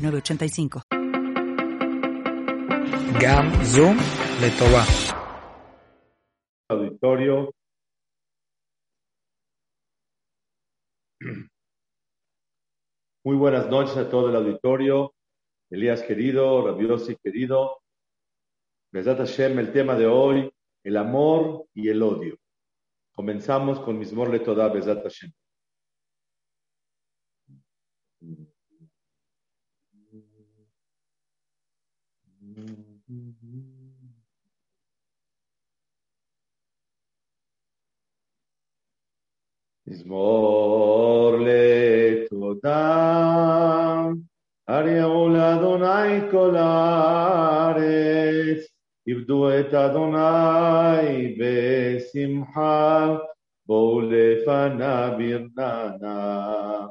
985. Gam Zoom Toba. Auditorio. Muy buenas noches a todo el auditorio. Elías querido, Rabiosi querido. Besat Hashem, el tema de hoy, el amor y el odio. Comenzamos con Mismor Letoda, Besat Hashem. מזמור לתודה, הריעו לאדוני כל הארץ, עבדו את אדוני בשמחה, בואו לפניו ברננה.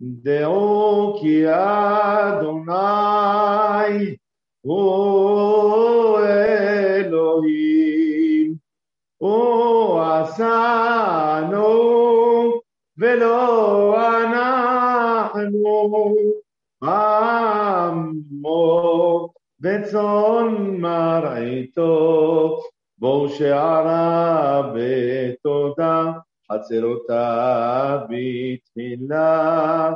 דעו כי אדוני הוא אלוהים, הוא עשנו ולא אנחנו עמו וצאן מרעיתו. בואו שערה בתודה חצרותה בתפילה.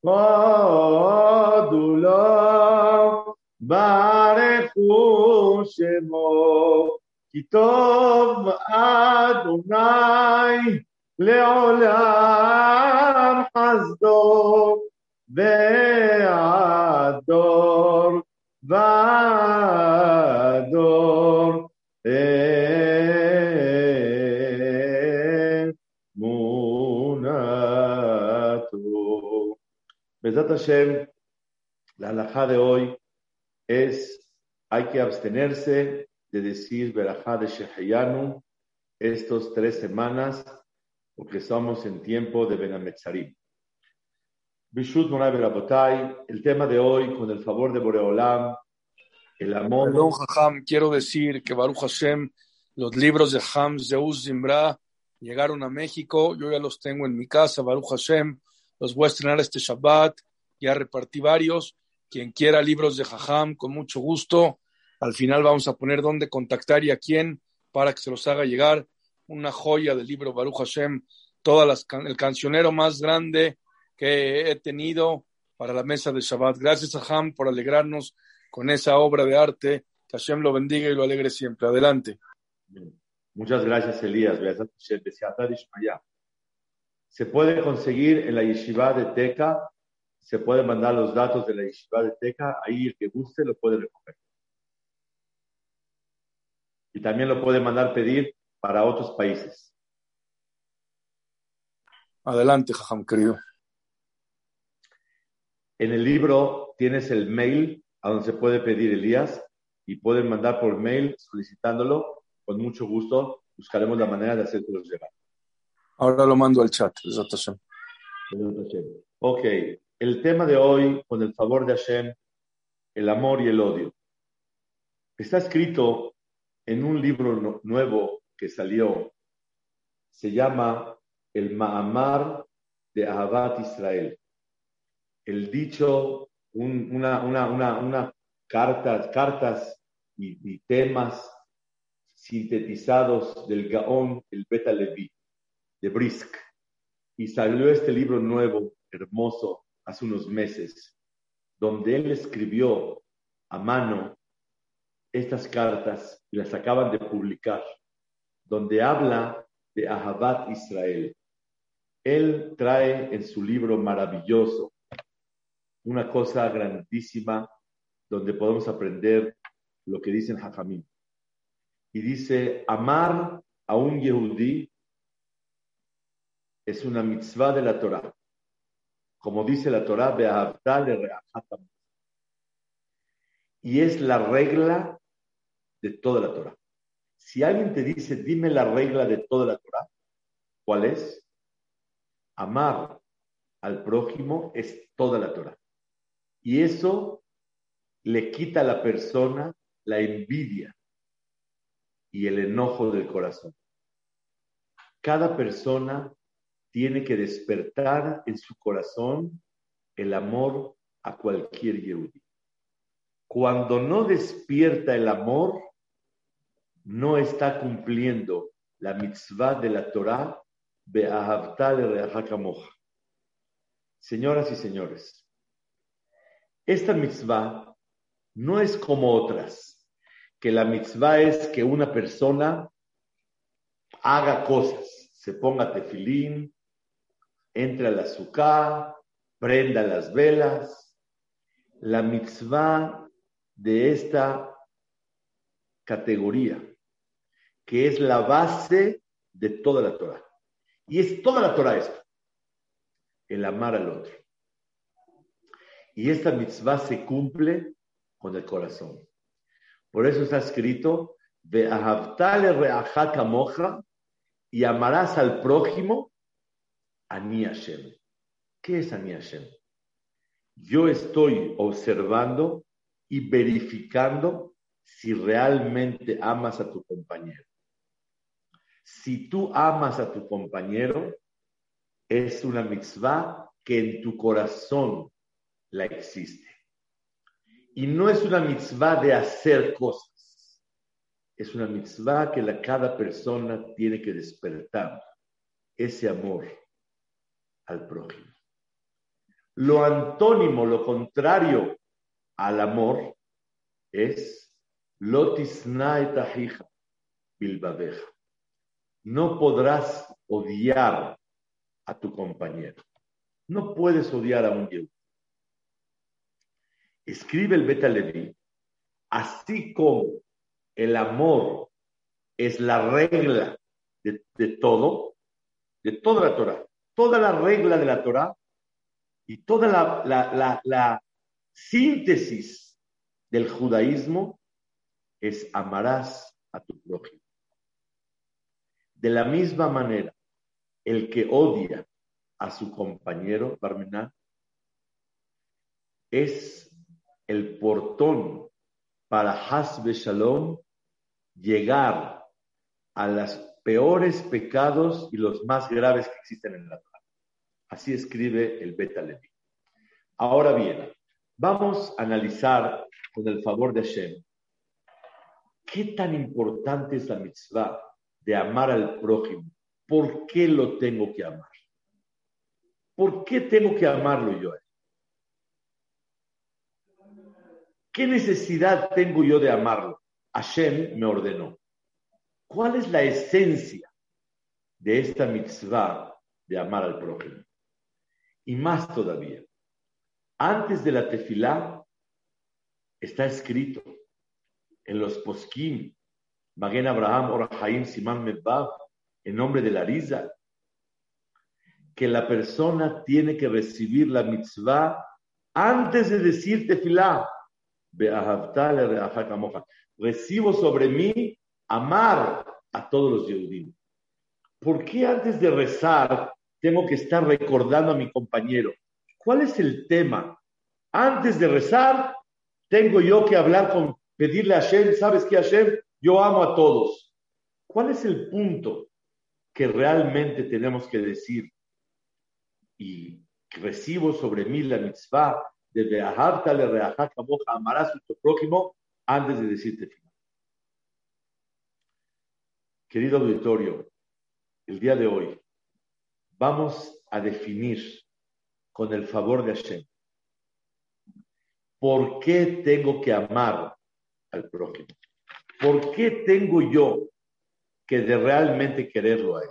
הודו לו ברכו שמו כי טוב אדוני לעולם חסדו והדור והדור אמונתו. בעזרת השם, la halajá de hoy es, hay que abstenerse de decir verajá de Shehayanu estos tres semanas porque estamos en tiempo de Benametzarim. Bishut Moray Berabotay, el tema de hoy, con el favor de Boreolam, el amor. Perdón, Jajam, quiero decir que Baruch Hashem, los libros de Ham Zeus Zimbra llegaron a México, yo ya los tengo en mi casa, Baruch Hashem, los voy a estrenar este Shabbat, ya repartí varios. Quien quiera libros de Jajam, con mucho gusto. Al final vamos a poner dónde contactar y a quién para que se los haga llegar una joya del libro Baruch Hashem, todas las, el cancionero más grande que he tenido para la mesa de Shabbat. Gracias a Ham por alegrarnos con esa obra de arte. Que Hashem lo bendiga y lo alegre siempre. Adelante. Muchas gracias, Elías. Se puede conseguir en la yeshiva de Teca, se puede mandar los datos de la yeshiva de Teca, ahí el que guste lo puede recoger. Y también lo puede mandar pedir para otros países. Adelante, Jajam, querido. En el libro tienes el mail a donde se puede pedir Elías y pueden mandar por mail solicitándolo. Con mucho gusto buscaremos la manera de hacértelo llegar. Ahora lo mando al chat. Ok, el tema de hoy, con el favor de Hashem, el amor y el odio. Está escrito en un libro nuevo que salió, se llama el Ma'amar de Ahabat Israel. El dicho, una, una, una, una cartas, cartas y, temas sintetizados del Gaón, el Beta Levi, de Brisk. Y salió este libro nuevo, hermoso, hace unos meses, donde él escribió a mano estas cartas y las acaban de publicar donde habla de Ahabat Israel. Él trae en su libro maravilloso una cosa grandísima donde podemos aprender lo que dicen Jajamim. Y dice, amar a un Yehudí es una mitzvah de la Torah. Como dice la Torah, y es la regla de toda la Torah. Si alguien te dice, dime la regla de toda la Torah, ¿cuál es? Amar al prójimo es toda la Torah. Y eso le quita a la persona la envidia y el enojo del corazón. Cada persona tiene que despertar en su corazón el amor a cualquier Yehudi. Cuando no despierta el amor, no está cumpliendo la mitzvah de la Torah, Señoras y señores, esta mitzvah no es como otras, que la mitzvah es que una persona haga cosas, se ponga tefilín, entre a la azúcar, prenda las velas. La mitzvah de esta categoría, que es la base de toda la Torah. Y es toda la Torah esto, el amar al otro. Y esta mitzvah se cumple con el corazón. Por eso está escrito, y amarás al prójimo, Ani Hashem. ¿Qué es Ani? Yo estoy observando y verificando si realmente amas a tu compañero. Si tú amas a tu compañero, es una mitzvah que en tu corazón la existe. Y no es una mitzvah de hacer cosas. Es una mitzvah que la, cada persona tiene que despertar ese amor al prójimo. Lo antónimo, lo contrario al amor es lotisnaetahija bilbabeja. No podrás odiar a tu compañero. No puedes odiar a un Yehudi escribe el Beta Levi, así como el amor es la regla de, todo, de toda la Torah, toda la regla de la Torah y toda la síntesis del judaísmo es amarás a tu prójimo. De la misma manera, el que odia a su compañero, Barmená, es el portón para Hasbe Shalom llegar a los peores pecados y los más graves que existen en la Torah. Así escribe el Beta Levi. Ahora bien, vamos a analizar con el favor de Hashem qué tan importante es la mitzvah de amar al prójimo. ¿Por qué lo tengo que amar? ¿Por qué tengo que amarlo yo? ¿Qué necesidad tengo yo de amarlo? Hashem me ordenó. ¿Cuál es la esencia de esta mitzvah de amar al prójimo? Y más todavía, antes de la tefilá está escrito en los poskim, Magen Abraham, Orahaim, Simán Mebab, en nombre de la risa, que la persona tiene que recibir la mitzvah antes de decir tefilá. Recibo sobre mí amar a todos los judíos. ¿Por qué antes de rezar tengo que estar recordando a mi compañero? ¿Cuál es el tema? Antes de rezar, tengo yo que hablar con, pedirle a Hashem, ¿sabes qué Hashem? Yo amo a todos. ¿Cuál es el punto que realmente tenemos que decir? Y recibo sobre mí la mitzvah de amarás a tu prójimo antes de decirte final. Querido auditorio, el día de hoy vamos a definir con el favor de Hashem por qué tengo que amar al prójimo. ¿Por qué tengo yo que de realmente quererlo a él?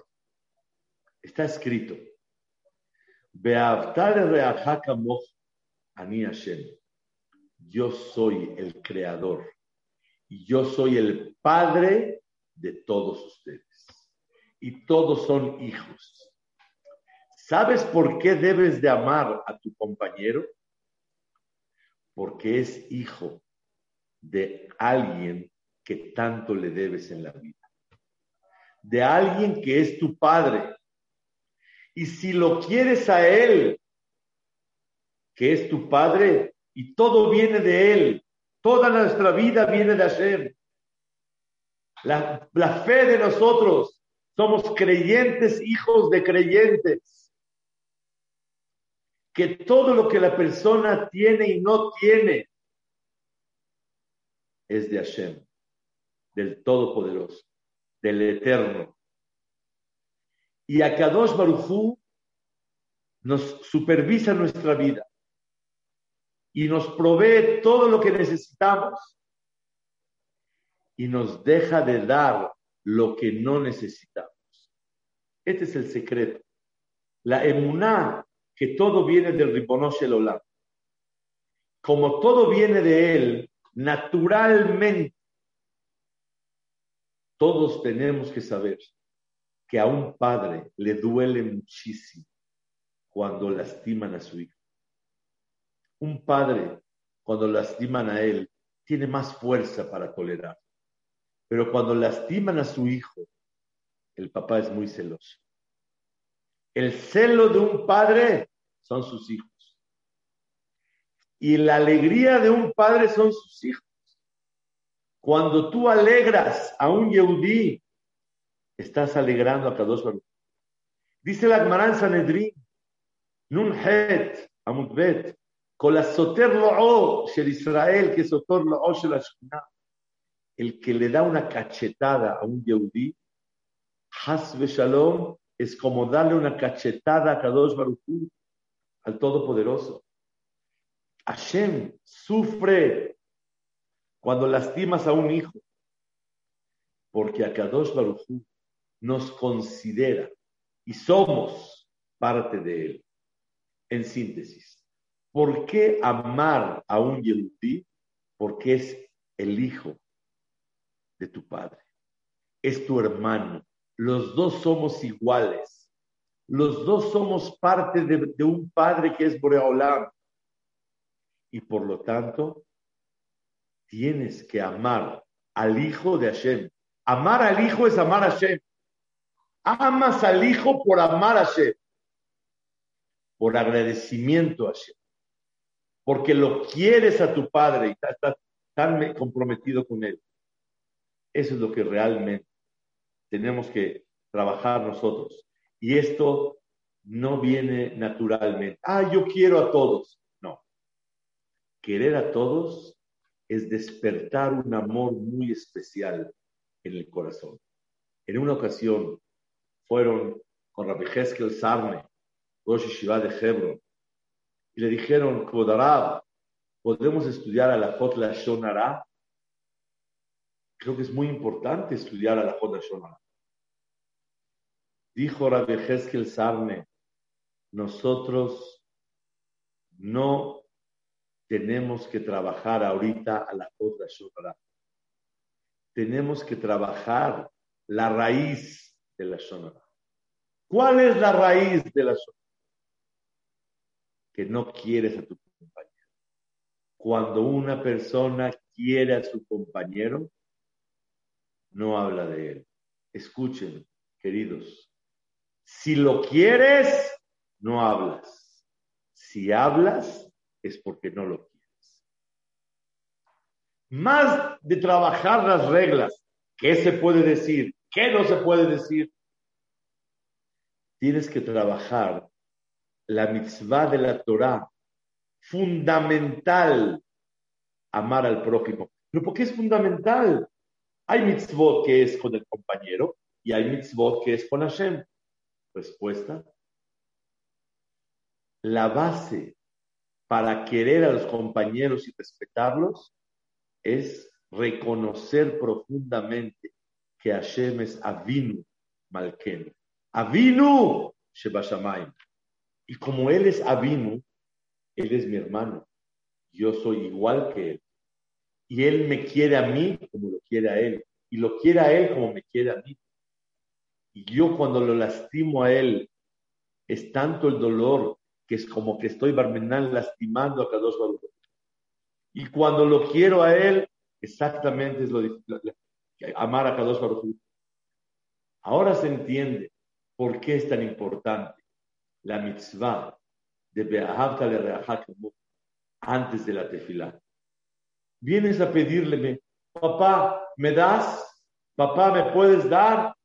Está escrito. Yo soy el creador y yo soy el padre de todos ustedes. Y todos son hijos. ¿Sabes por qué debes de amar a tu compañero? Porque es hijo de alguien que tanto le debes en la vida. De alguien que es tu padre. Y si lo quieres a él, que es tu padre, y todo viene de él, toda nuestra vida viene de Hashem. La, la fe de nosotros, somos creyentes, hijos de creyentes. Que todo lo que la persona tiene y no tiene es de Hashem, del Todopoderoso, del Eterno. Y a Kadosh Barujú nos supervisa nuestra vida y nos provee todo lo que necesitamos y nos deja de dar lo que no necesitamos. Este es el secreto. La emuná, que todo viene del Ribonosh el Olam. Como todo viene de él, naturalmente, todos tenemos que saber que a un padre le duele muchísimo cuando lastiman a su hijo. Un padre, cuando lastiman a él, tiene más fuerza para tolerar. Pero cuando lastiman a su hijo, el papá es muy celoso. El celo de un padre son sus hijos. Y la alegría de un padre son sus hijos. Cuando tú alegras a un Yehudí, estás alegrando a Kadosh Baruch. Dice la Gemara Sanedrín, Nun Het, Amutbet, con la soter lo'o shel Israel, que soter lo'o shel el que le da una cachetada a un Yehudí, Has Shalom, es como darle una cachetada a Kadosh Baruch al Todopoderoso. Hashem sufre cuando lastimas a un hijo, porque a Kadosh Baruch nos considera y somos parte de él. En síntesis, ¿por qué amar a un Yehudí? Porque es el hijo de tu padre, es tu hermano, los dos somos iguales, los dos somos parte de, un padre que es Boreolam. Y por lo tanto, tienes que amar al hijo de Hashem. Amar al hijo es amar a Hashem. Amas al hijo por amar a Hashem, por agradecimiento a Hashem, porque lo quieres a tu padre y estás tan comprometido con él. Eso es lo que realmente tenemos que trabajar nosotros. Y esto no viene naturalmente. Ah, yo quiero a todos. No. Querer a todos es despertar un amor muy especial en el corazón. En una ocasión fueron con Rabbi Heskel Sarne, Rosh Shiva de Hebron, y le dijeron, ¿podemos estudiar a la Jot Shonara? Creo que es muy importante estudiar a la Jot Shonara. Dijo Rabbi Heskel Sarne, nosotros no tenemos que trabajar ahorita a la Jot Shonara. Tenemos que trabajar la raíz de la Shonara. ¿Cuál es la raíz de la Shonara? Que no quieres a tu compañero. Cuando una persona quiere a su compañero, no habla de él. Escuchen, queridos. Si lo quieres, no hablas. Si hablas, es porque no lo quieres. Más de trabajar las reglas, ¿qué se puede decir? ¿Qué no se puede decir? Tienes que trabajar la mitzvah de la Torah, fundamental, amar al prójimo. ¿Pero por qué es fundamental? Hay mitzvot que es con el compañero y hay mitzvot que es con Hashem. Respuesta. La base para querer a los compañeros y respetarlos es reconocer profundamente que Hashem es Avinu Malkenu. Avinu Shebashamayim. Y como Él es Avinu, Él es mi hermano. Yo soy igual que Él y Él me quiere a mí como lo quiere a Él, y lo quiere a Él como me quiere a mí. Y yo cuando lo lastimo a Él, es tanto el dolor que es como que estoy barmenal lastimando a Kadosh Baruch. Y cuando lo quiero a Él, Exactamente es lo, amar a Kadosh Baruj Ahora se entiende por qué es tan importante la mitzvah de Be'ahavta le antes de la tefilá. Vienes a pedirle, papá, ¿me das? Papá, ¿me puedes dar?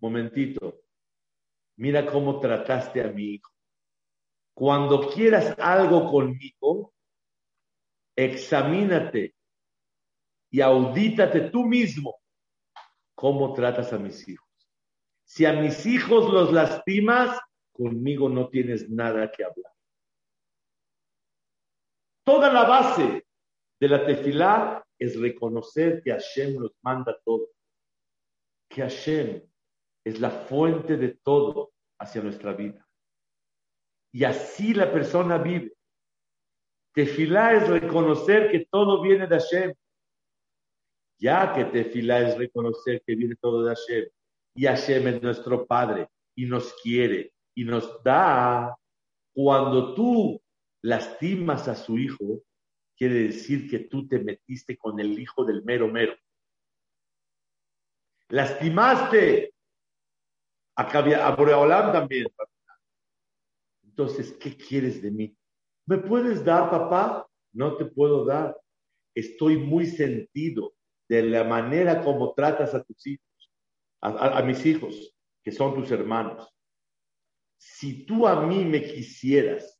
Momentito, mira cómo trataste a mi hijo. Cuando quieras algo conmigo, examínate y audítate tú mismo cómo tratas a mis hijos. Si a mis hijos los lastimas, conmigo no tienes nada que hablar. Toda la base de la tefilá es reconocer que Hashem nos manda todo, que Hashem es la fuente de todo hacia nuestra vida. Y así la persona vive. Tefilá es reconocer que todo viene de Hashem. Ya que tefilá es reconocer que viene todo de Hashem. Y Hashem es nuestro Padre y nos quiere y nos da. Cuando tú lastimas a su hijo, quiere decir que tú te metiste con el hijo del mero mero. Lastimaste a Boreolam también. Entonces, ¿qué quieres de mí? ¿Me puedes dar, papá? No te puedo dar. Estoy muy sentido de la manera como tratas a tus hijos, a, mis hijos, que son tus hermanos. Si tú a mí me quisieras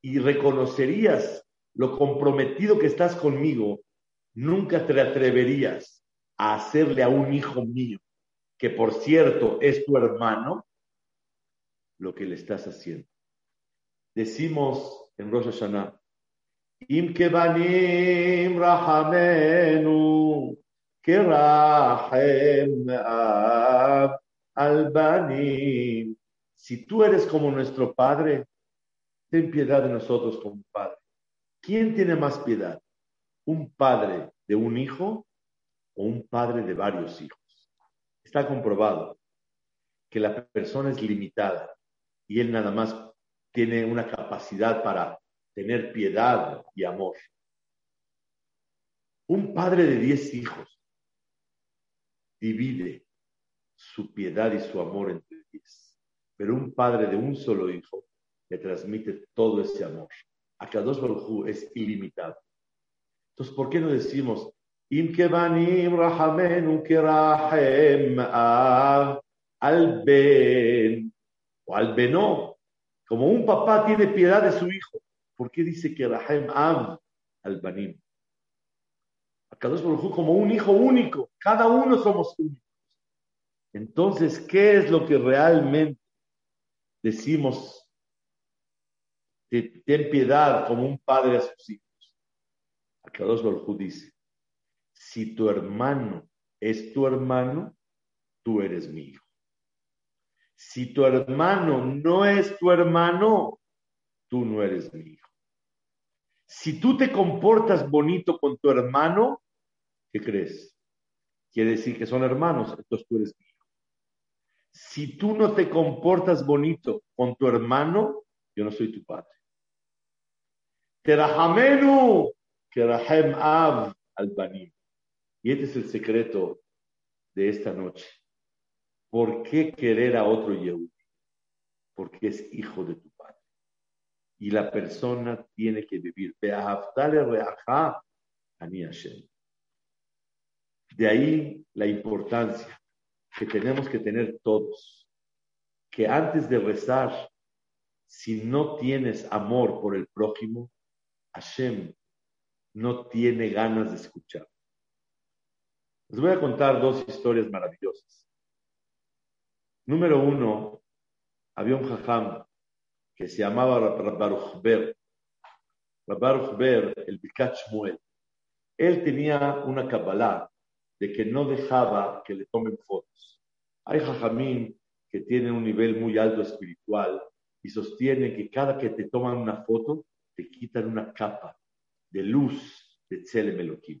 y reconocerías lo comprometido que estás conmigo, nunca te atreverías a hacerle a un hijo mío que por cierto es tu hermano, lo que le estás haciendo. Decimos en Rosh Hashanah, Im kebanim rahamenu, albanim. Si tú eres como nuestro Padre, ten piedad de nosotros como Padre. ¿Quién tiene más piedad? ¿Un padre de un hijo o un padre de varios hijos? Está comprobado que la persona es limitada y él nada más tiene una capacidad para tener piedad y amor. Un padre de diez hijos divide su piedad y su amor entre diez, pero un padre de un solo hijo le transmite todo ese amor. A dos Baruj es ilimitado. Entonces, ¿por qué no decimos אם כבנים רחמנו כרחם אב al ben o al beno, como un papá tiene piedad de su hijo. ¿Por qué dice que Rahem am al banim? Akadosh Baruj como un hijo único, cada uno somos únicos. Entonces, ¿qué es lo que realmente decimos? Ten piedad como un padre a sus hijos. Akadosh Baruj dice, si tu hermano es tu hermano, tú eres mi hijo. Si tu hermano no es tu hermano, tú no eres mi hijo. Si tú te comportas bonito con tu hermano, ¿qué crees? Quiere decir que son hermanos, entonces tú eres mi hijo. Si tú no te comportas bonito con tu hermano, yo no soy tu padre. Terahamenu, Av al y este es el secreto de esta noche. ¿Por qué querer a otro Yehudi? Porque es hijo de tu padre. Y la persona tiene que vivir. De ahí la importancia que tenemos que tener todos. Que antes de rezar, si no tienes amor por el prójimo, Hashem no tiene ganas de escuchar. Les voy a contar dos historias maravillosas. Número uno, había un jajam que se llamaba Baruch Ber. Baruch Ber, el Bikach Muel. Él tenía una kabbalah de que no dejaba que le tomen fotos. Hay jajamín que tienen un nivel muy alto espiritual y sostienen que cada que te toman una foto, te quitan una capa de luz de Tzelem Elohim.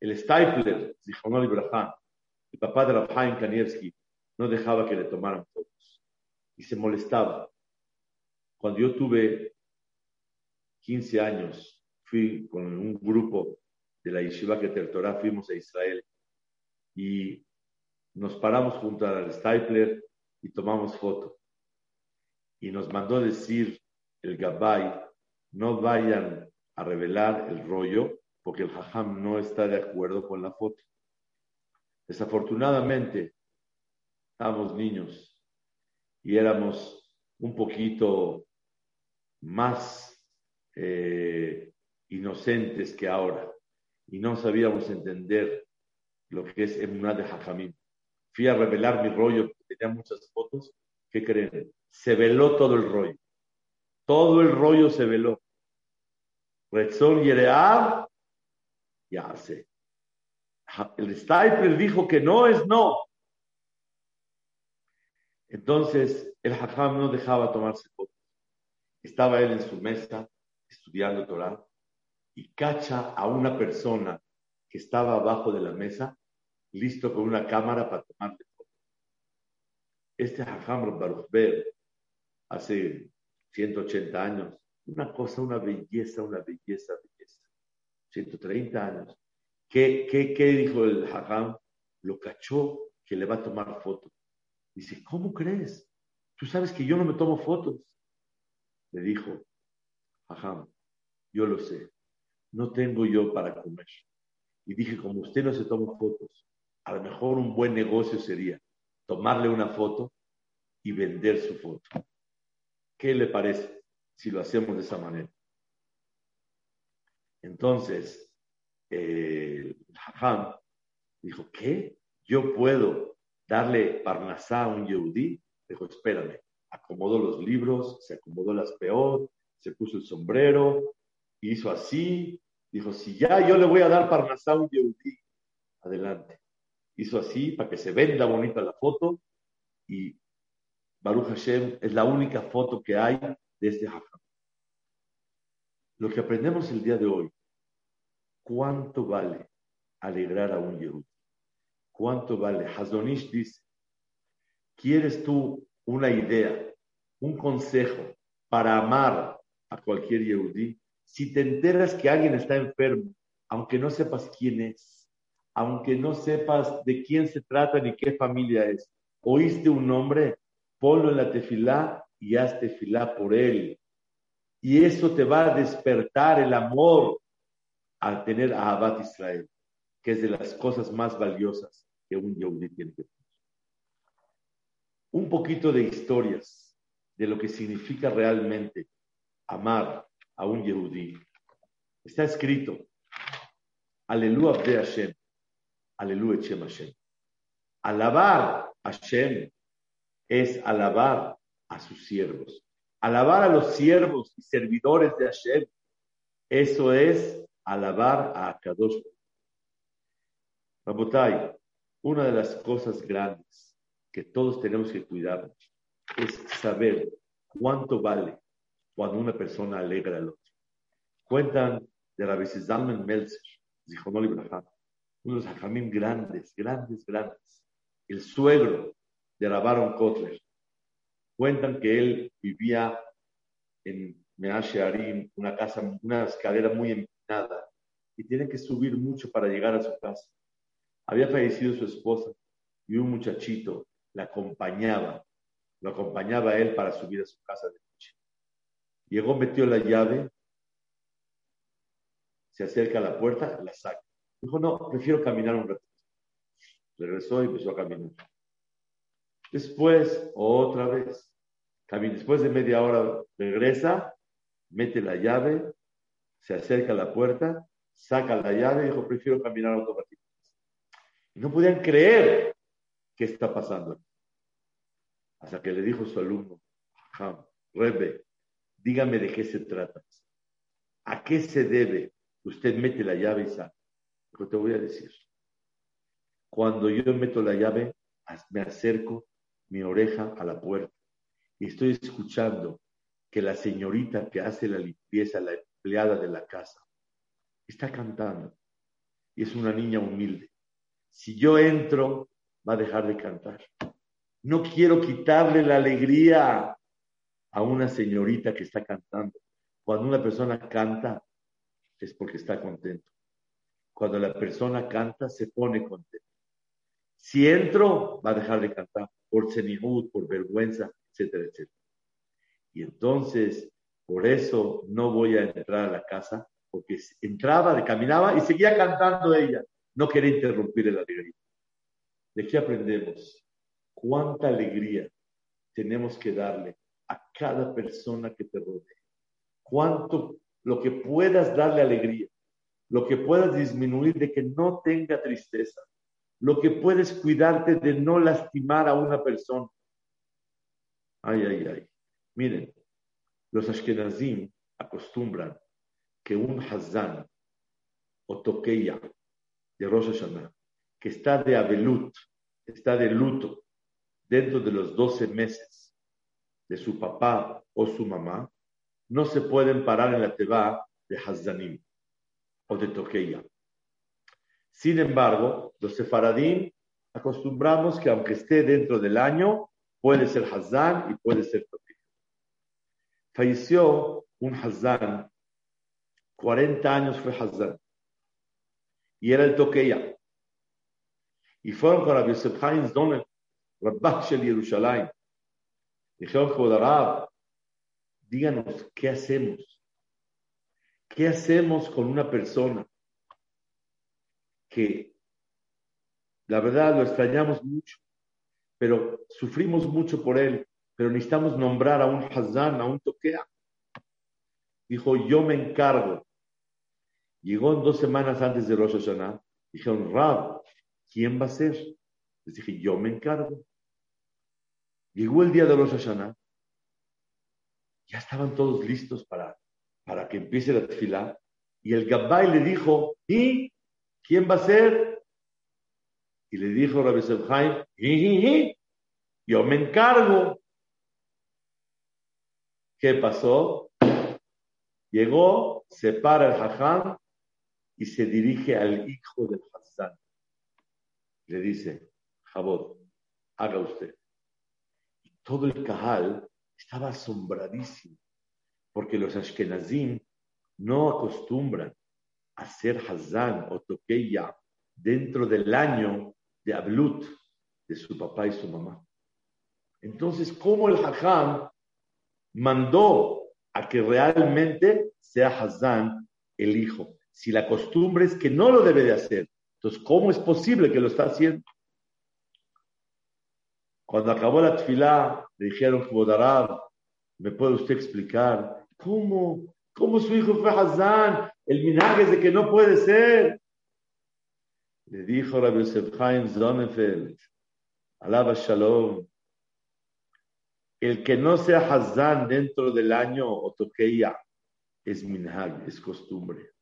El Stapler, Zichronol Ibrahim, el papá de Rabhaim Kanievski, no dejaba que le tomaran fotos y se molestaba. Cuando yo tuve 15 años, fui con un grupo de la Yeshiva Keter Torah, fuimos a Israel y nos paramos junto al Stapler y tomamos foto. Y nos mandó decir el Gabay, no vayan a revelar el rollo porque el Jajam no está de acuerdo con la foto. Desafortunadamente, estábamos niños y éramos un poquito más eh, inocentes que ahora y no sabíamos entender lo que es emuná de Jajamim. Fui a revelar mi rollo, tenía muchas fotos. ¿Qué creen? Se veló todo el rollo. Todo el rollo se veló. Retzón Yereab, ya sé. El Stapler dijo que no es no. Entonces, el Hajam no dejaba tomarse fotos. Estaba él en su mesa estudiando Torah y cacha a una persona que estaba abajo de la mesa listo con una cámara para tomarle fotos. Este Hajam Baruch hace 180 años, una cosa, una belleza, una belleza, belleza. 130 años. ¿Qué, qué, qué dijo el Hajam? Lo cachó que le va a tomar fotos. Dice, ¿cómo crees? Tú sabes que yo no me tomo fotos. Le dijo, Hajam, yo lo sé, no tengo yo para comer. Y dije, como usted no se toma fotos, a lo mejor un buen negocio sería tomarle una foto y vender su foto. ¿Qué le parece si lo hacemos de esa manera? Entonces, Jajam dijo, ¿qué? ¿Yo puedo darle parnasá a un yehudí? Dijo, espérame, acomodó los libros, se acomodó las peor, se puso el sombrero, hizo así, dijo, si ya yo le voy a dar parnasá a un yehudí, adelante hizo así para que se venda bonita la foto y Baruch Hashem es la única foto que hay de este Hajam. Lo que aprendemos el día de hoy, ¿cuánto vale alegrar a un Yehudi? ¿Cuánto vale? Hazonish dice, ¿quieres tú una idea, un consejo para amar a cualquier Yehudi? Si te enteras que alguien está enfermo, aunque no sepas quién es, aunque no sepas de quién se trata ni qué familia es. Oíste un nombre, ponlo en la tefilá y haz tefilá por él. Y eso te va a despertar el amor a tener a Abad Israel, que es de las cosas más valiosas que un tiene que. Un poquito de historias de lo que significa realmente amar a un yehudí. Está escrito, Aleluya de Hashem. Aleluya, Shem Hashem. Alabar a Hashem es alabar a sus siervos. Alabar a los siervos y servidores de Hashem, eso es alabar a Kadosh. Una de las cosas grandes que todos tenemos que cuidar es saber cuánto vale cuando una persona alegra al otro. Cuentan de Rabbi Zalman Melzer, dijo no unos hajamim grandes, grandes, grandes. El suegro de Rabaron Kotler. Cuentan que él vivía en Meashe Arim, una casa, una escalera muy empinada, y tiene que subir mucho para llegar a su casa. Había fallecido su esposa y un muchachito la acompañaba, lo acompañaba él para subir a su casa de noche. Llegó, metió la llave, se acerca a la puerta, la saca. Dijo, no, prefiero caminar un rato. Regresó y empezó a caminar. Después, otra vez, después de media hora, regresa, mete la llave, se acerca a la puerta, saca la llave y dijo, prefiero caminar otro. No podían creer qué está pasando. Hasta que le dijo su alumno, Rebe, dígame de qué se trata. ¿A qué se debe? Usted mete la llave y saca te voy a decir. Cuando yo meto la llave, me acerco mi oreja a la puerta y estoy escuchando que la señorita que hace la limpieza, la empleada de la casa, está cantando. Y es una niña humilde. Si yo entro, va a dejar de cantar. No quiero quitarle la alegría a una señorita que está cantando. Cuando una persona canta, es porque está contento. cuando la persona canta, se pone contento. Si entro, va a dejar de cantar por senihud, por vergüenza, etcétera, etcétera. Y entonces, por eso no voy a entrar a la casa, porque entraba, caminaba y seguía cantando ella. No quería interrumpir la alegría. ¿De qué aprendemos? ¿Cuánta alegría tenemos que darle a cada persona que te rodea? ¿Cuánto lo que puedas darle alegría? Lo que puedas disminuir de que no tenga tristeza? Lo que puedes cuidarte de no lastimar a una persona? Ay, ay, ay. Miren, los Ashkenazim acostumbran que un Hazan o Tokeya de Rosh Hashanah, que está de Abelut, está de luto dentro de los 12 meses de su papá o su mamá, no se pueden parar en la teba de Hazanim o de Tokeya. Sin embargo, los sefaradim acostumbramos que aunque esté dentro del año, puede ser Hazan y puede ser Tokeya. Falleció un Hazán, 40 años fue Hazán, y era el Toqueya. Y fueron con Rabbi Yosef Haim Zonen, Rabbah Shel Yerushalayim. Dijeron, Jodarab, díganos, ¿qué hacemos? ¿Qué hacemos con una persona que la verdad lo extrañamos mucho, pero sufrimos mucho por él? pero necesitamos nombrar a un Hazán, a un Toquea. Dijo, yo me encargo. Llegó dos semanas antes de Rosh Hashanah. Dijeron, Rab, ¿quién va a ser? Les dije, yo me encargo. Llegó el día de Rosh Hashanah. Ya estaban todos listos para, para que empiece la tefilá. Y el Gabbai le dijo, ¿y quién va a ser? Y le dijo Rabbi Sebhaim, yo me encargo. ¿Qué pasó? Llegó, se para el hajam y se dirige al hijo del Hassan. Le dice, Jabot, haga usted. Y todo el cajal estaba asombradísimo, porque los ashkenazim no acostumbran a hacer Hazán o toqueya dentro del año de Ablut de su papá y su mamá. Entonces, ¿cómo el hajam mandó a que realmente sea Hazán el hijo. Si la costumbre es que no lo debe de hacer, entonces, ¿cómo es posible que lo está haciendo? Cuando acabó la tfilá, le dijeron, ¿me puede usted explicar cómo, cómo su hijo fue Hazán? El minaje es de que no puede ser. Le dijo Rabbi Yosef Chaim Zonefeld, alaba Shalom, el que no sea Hazán dentro del año o toqueya es minhag, es costumbre.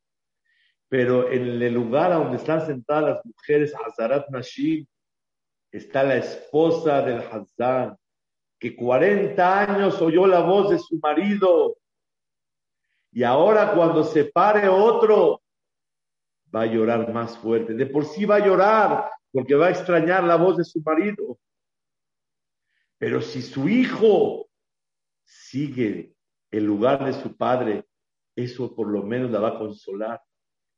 Pero en el lugar donde están sentadas las mujeres, Hazarat Nashim, está la esposa del Hazán, que 40 años oyó la voz de su marido. Y ahora cuando se pare otro, va a llorar más fuerte. De por sí va a llorar porque va a extrañar la voz de su marido. Pero si su hijo sigue el lugar de su padre, eso por lo menos la va a consolar.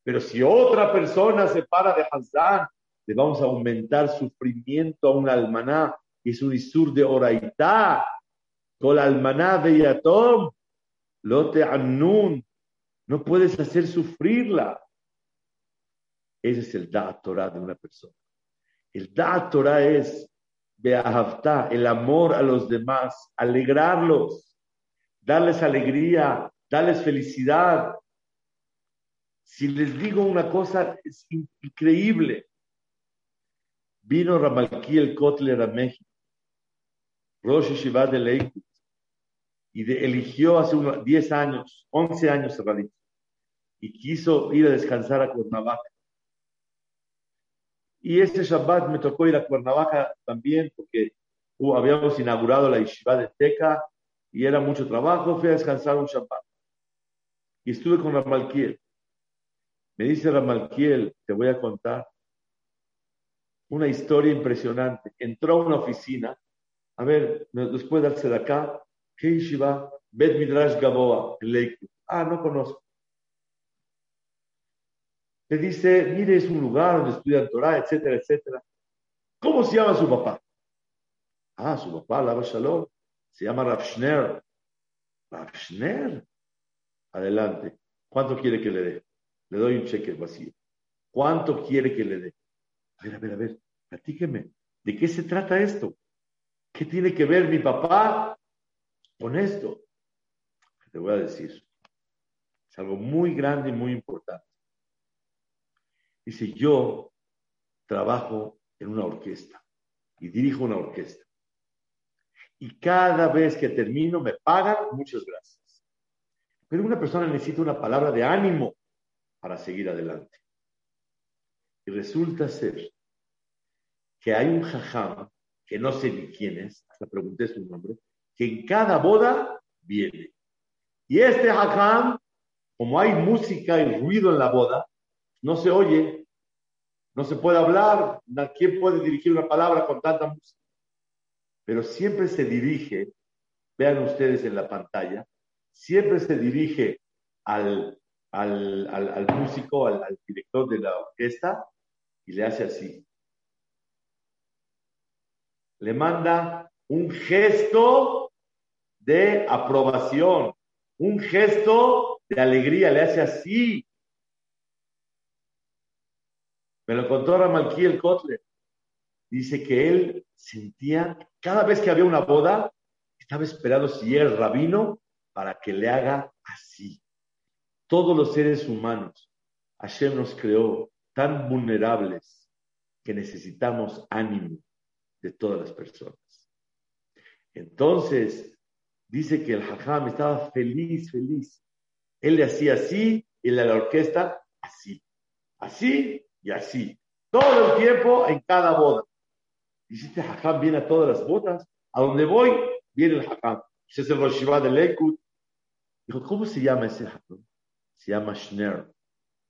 Pero si otra persona se para de Hazán, le vamos a aumentar sufrimiento a un almaná y su disur de oraitá. Con almaná de yatom, lote annun, no puedes hacer sufrirla. Ese es el da Torah de una persona. El da Torah es el amor a los demás, alegrarlos, darles alegría, darles felicidad. Si les digo una cosa, es increíble. Vino Ramalkiel Kotler a México, Rosh Shiva de Leikut, y eligió hace unos 10 años, 11 años en y quiso ir a descansar a Cuernavaca. Y ese Shabbat me tocó ir a Cuernavaca también porque uh, habíamos inaugurado la Yeshiva de Teca y era mucho trabajo. Fui a descansar un Shabbat. Y estuve con Ramalkiel. Me dice Ramalkiel, te voy a contar una historia impresionante. Entró a una oficina. A ver, después de darse de acá, ¿qué? Bet Midrash Gaboa, Ah, no conozco. le dice, mire, es un lugar donde estudian Torah, etcétera, etcétera. ¿Cómo se llama su papá? Ah, su papá, Lava Shalom, se llama. Rav Schner. Adelante. ¿Cuánto quiere que le dé? Le doy un cheque vacío. ¿Cuánto quiere que le dé? A ver, a ver, a ver, platíqueme. ¿De qué se trata esto? ¿Qué tiene que ver mi papá con esto? Te voy a decir. Es algo muy grande y muy importante. Dice, yo trabajo en una orquesta y dirijo una orquesta. Y cada vez que termino me pagan, muchas gracias. Pero una persona necesita una palabra de ánimo para seguir adelante. Y resulta ser que hay un jajam, que no sé ni quién es, hasta pregunté su nombre, que en cada boda viene. Y este jajam, como hay música y ruido en la boda, no se oye, no se puede hablar, ¿quién puede dirigir una palabra con tanta música? Pero siempre se dirige, vean ustedes en la pantalla, siempre se dirige al, al, músico, al director de la orquesta, y le hace así. Le manda un gesto de aprobación, un gesto de alegría, le hace así. Me lo contó Ramalquí el Kotler. Dice que él sentía, cada vez que había una boda, estaba esperando si era el rabino para que le haga así. Todos los seres humanos, Hashem nos creó tan vulnerables que necesitamos ánimo de todas las personas. Entonces, dice que el hajam estaba feliz, feliz. Él le hacía así y la orquesta así, así y así. Todo el tiempo en cada boda. Dice, este hajam viene a todas las bodas. A donde voy, viene el hajam. Es el Rosh de Lekut. Dijo, ¿cómo se llama ese hajam? Se llama Schner.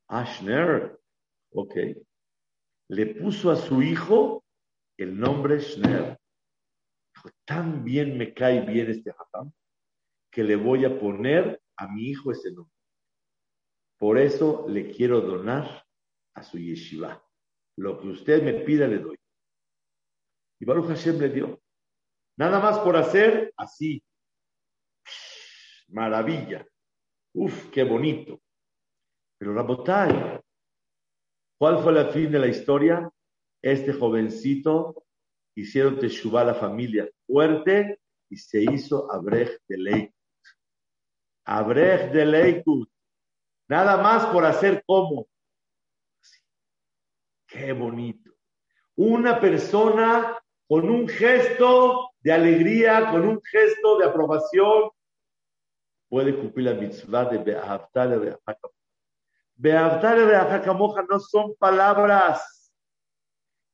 Ah, Schner. Ok. Le puso a su hijo el nombre Schner. Dijo, tan bien me cae bien este jajam que le voy a poner a mi hijo ese nombre. Por eso le quiero donar a su yeshiva. Lo que usted me pida le doy. Y Baruch Hashem le dio. Nada más por hacer así. Maravilla. Uf, qué bonito. Pero Rabotai, ¿Cuál fue el fin de la historia? Este jovencito hicieron Teshuvah a la familia fuerte y se hizo Abrej de Leikut. Abrej de Leikut. Nada más por hacer como. Qué bonito. Una persona con un gesto de alegría, con un gesto de aprobación, puede cumplir la mitzvah de Be'ahavtal de Beavdale de no son palabras.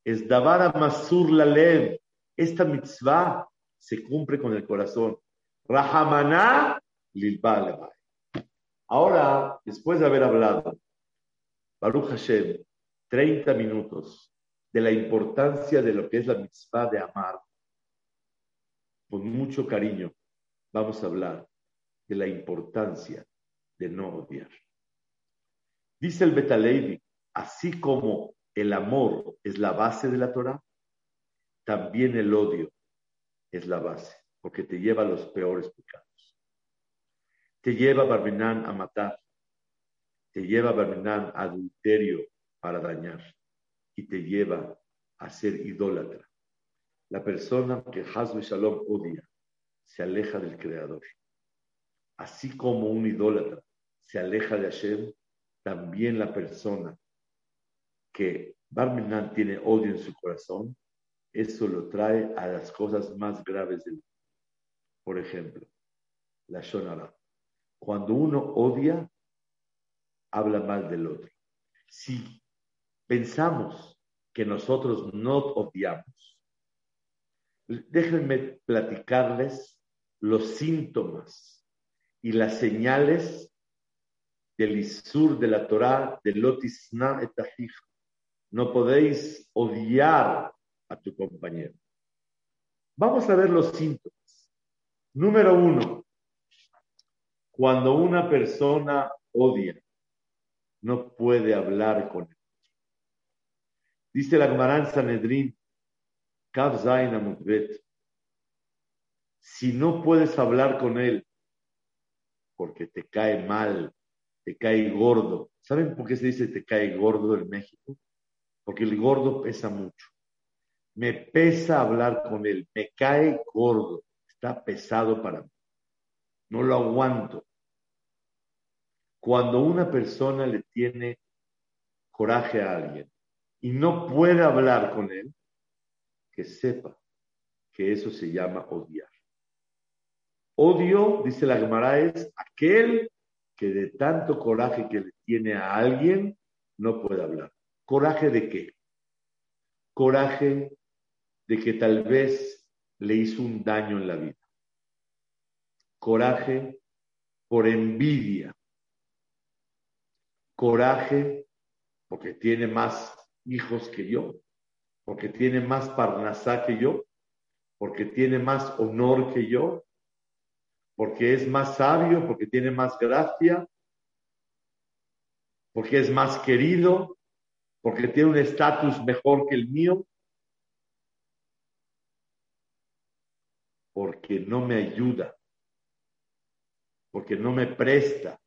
Es Davara Masur la Lev. Esta mitzvah se cumple con el corazón. Rahamana Lilba Ahora, después de haber hablado, Baruch Hashem, 30 minutos de la importancia de lo que es la mitzvah de amar, con mucho cariño, vamos a hablar de la importancia de no odiar. Dice el Betalevi, así como el amor es la base de la Torah, también el odio es la base, porque te lleva a los peores pecados. Te lleva Barminán a matar, te lleva Barminán a adulterio para dañar y te lleva a ser idólatra. La persona que Hazbe Shalom odia se aleja del Creador. Así como un idólatra se aleja de Hashem, también la persona que Barminan tiene odio en su corazón, eso lo trae a las cosas más graves del mundo. Por ejemplo, la Shonara. Cuando uno odia, habla mal del otro. Si pensamos que nosotros no odiamos, déjenme platicarles los síntomas y las señales del Isur de la Torah, de Lotisna etahij. No podéis odiar a tu compañero. Vamos a ver los síntomas. Número uno, cuando una persona odia, no puede hablar con él. Dice la Gemara Sanedrín, si no puedes hablar con él porque te cae mal, te cae gordo. ¿Saben por qué se dice te cae gordo en México? Porque el gordo pesa mucho. Me pesa hablar con él, me cae gordo, está pesado para mí. No lo aguanto. Cuando una persona le tiene coraje a alguien y no puede hablar con él, que sepa que eso se llama odiar. Odio, dice la Gemara, es aquel que de tanto coraje que le tiene a alguien no puede hablar. ¿Coraje de qué? Coraje de que tal vez le hizo un daño en la vida. Coraje por envidia. Coraje porque tiene más hijos que yo, porque tiene más parnasá que yo, porque tiene más honor que yo, porque es más sabio, porque tiene más gracia, porque es más querido, porque tiene un estatus mejor que el mío, porque no me ayuda, porque no me presta,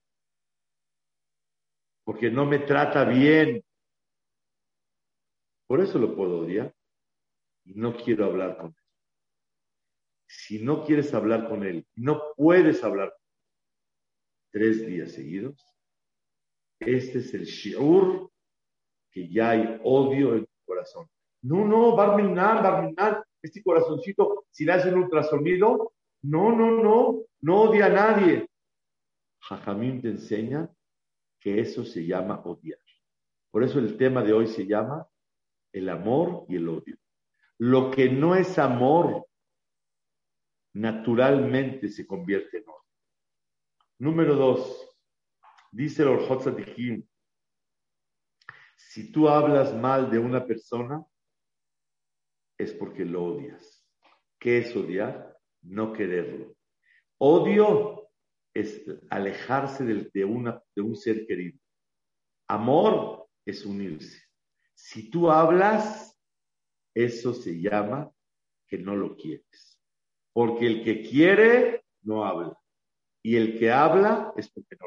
porque no me trata bien. Por eso lo puedo odiar y no quiero hablar con él. Si no quieres hablar con él, no puedes hablar tres días seguidos, este es el shiur que ya hay odio en tu corazón. No, no, Barminan, Barminan, este corazoncito, si le hacen ultrasonido, no, no, no, no odia a nadie. Jajamín te enseña que eso se llama odiar. Por eso el tema de hoy se llama el amor y el odio. Lo que no es amor, naturalmente se convierte en odio. Número dos, dice el Orjot si tú hablas mal de una persona, es porque lo odias. ¿Qué es odiar? No quererlo. Odio es alejarse de, de un ser querido. Amor es unirse. Si tú hablas, eso se llama que no lo quieres. Porque el que quiere, no habla. Y el que habla es porque no.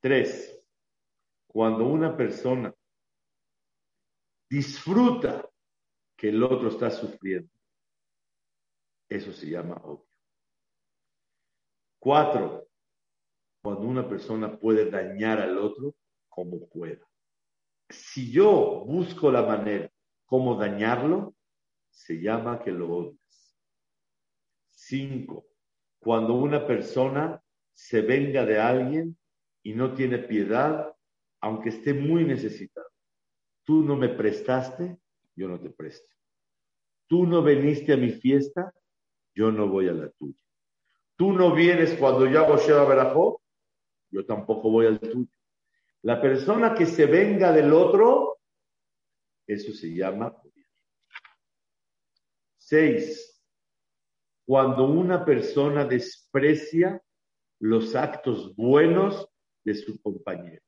Tres, cuando una persona disfruta que el otro está sufriendo, eso se llama odio. Cuatro, cuando una persona puede dañar al otro como pueda. Si yo busco la manera como dañarlo, se llama que lo odias. Cinco, cuando una persona se venga de alguien y no tiene piedad, aunque esté muy necesitado. Tú no me prestaste, yo no te presto. Tú no viniste a mi fiesta, yo no voy a la tuya. Tú no vienes cuando yo hago Sheba Berajó, yo tampoco voy al tuyo. La persona que se venga del otro, eso se llama Seis, cuando una persona desprecia los actos buenos de su compañero.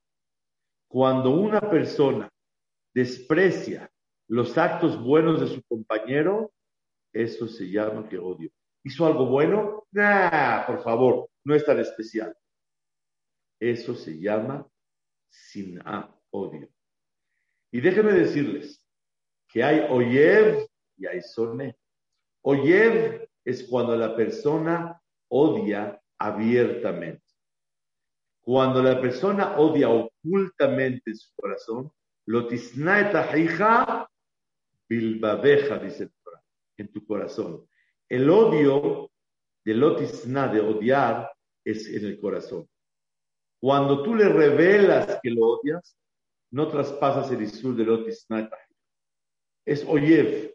Cuando una persona desprecia los actos buenos de su compañero, eso se llama que odio. ¿Hizo algo bueno? Nah, por favor, no es tan especial. Eso se llama sin odio. Y déjenme decirles que hay oyev y hay soné. Oyev es cuando la persona odia abiertamente. Cuando la persona odia ocultamente en su corazón, hija bilbabeja, dice el Torah, en tu corazón. El odio de lotisna, de odiar, es en el corazón. Cuando tú le revelas que lo odias, no traspasas el isur de lotisna. Es oyev,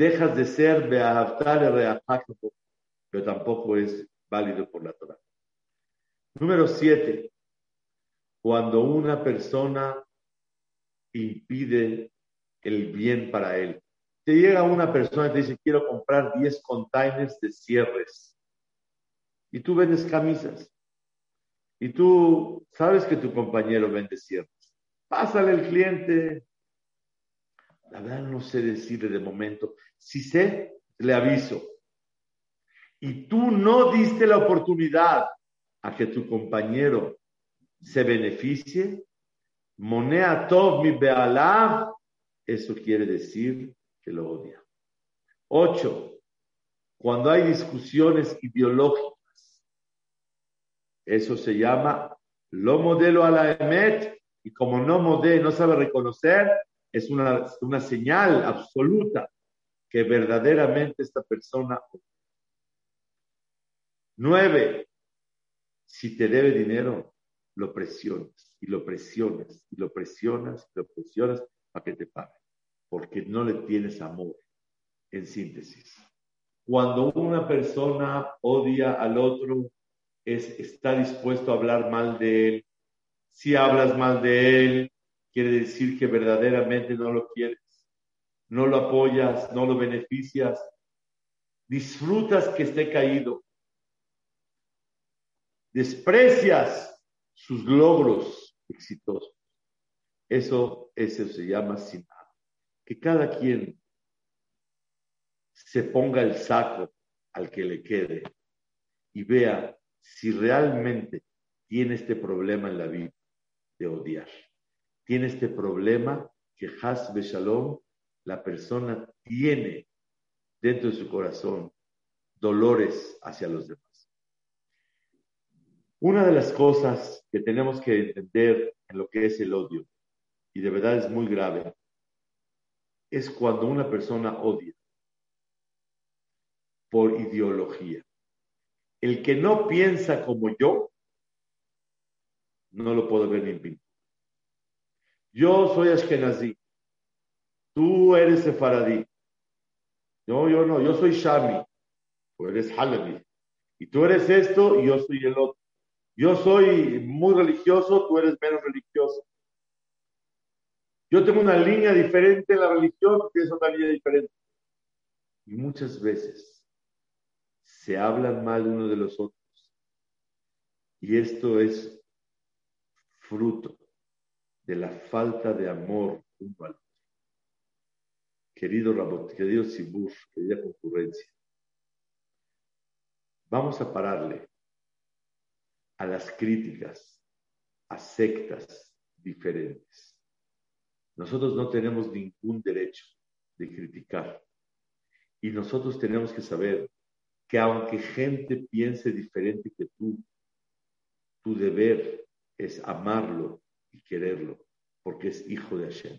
dejas de ser beahavtar pero tampoco es válido por la Torah. Número siete, cuando una persona impide el bien para él. Te llega una persona y te dice, quiero comprar 10 containers de cierres. Y tú vendes camisas. Y tú sabes que tu compañero vende ciertos. Pásale el cliente. La verdad no sé decirle de momento. Si sé, le aviso. Y tú no diste la oportunidad a que tu compañero se beneficie. Monea tov mi bealav. Eso quiere decir que lo odia. Ocho. Cuando hay discusiones ideológicas eso se llama lo modelo a la emet y como no modé, no sabe reconocer, es una, una señal absoluta que verdaderamente esta persona. Nueve, si te debe dinero, lo presionas y lo presionas y lo presionas y lo presionas para que te pague, porque no le tienes amor, en síntesis. Cuando una persona odia al otro, es, está dispuesto a hablar mal de él. Si hablas mal de él, quiere decir que verdaderamente no lo quieres, no lo apoyas, no lo beneficias, disfrutas que esté caído, desprecias sus logros exitosos. Eso, eso se llama sin Que cada quien se ponga el saco al que le quede y vea si realmente tiene este problema en la vida de odiar, tiene este problema que Has Shalom, la persona tiene dentro de su corazón dolores hacia los demás. Una de las cosas que tenemos que entender en lo que es el odio, y de verdad es muy grave, es cuando una persona odia por ideología. El que no piensa como yo, no lo puedo ver ni en Yo soy Ashkenazí. Tú eres Sefaradí. No, yo no, yo soy Shami. Tú eres Halabi. Y tú eres esto y yo soy el otro. Yo soy muy religioso, tú eres menos religioso. Yo tengo una línea diferente en la religión, tú tienes otra línea diferente. Y muchas veces se hablan mal uno de los otros. Y esto es fruto de la falta de amor uno al. Querido Rabot, querido Sibur, querida concurrencia, vamos a pararle a las críticas, a sectas diferentes. Nosotros no tenemos ningún derecho de criticar. Y nosotros tenemos que saber que aunque gente piense diferente que tú, tu deber es amarlo y quererlo, porque es hijo de Hashem.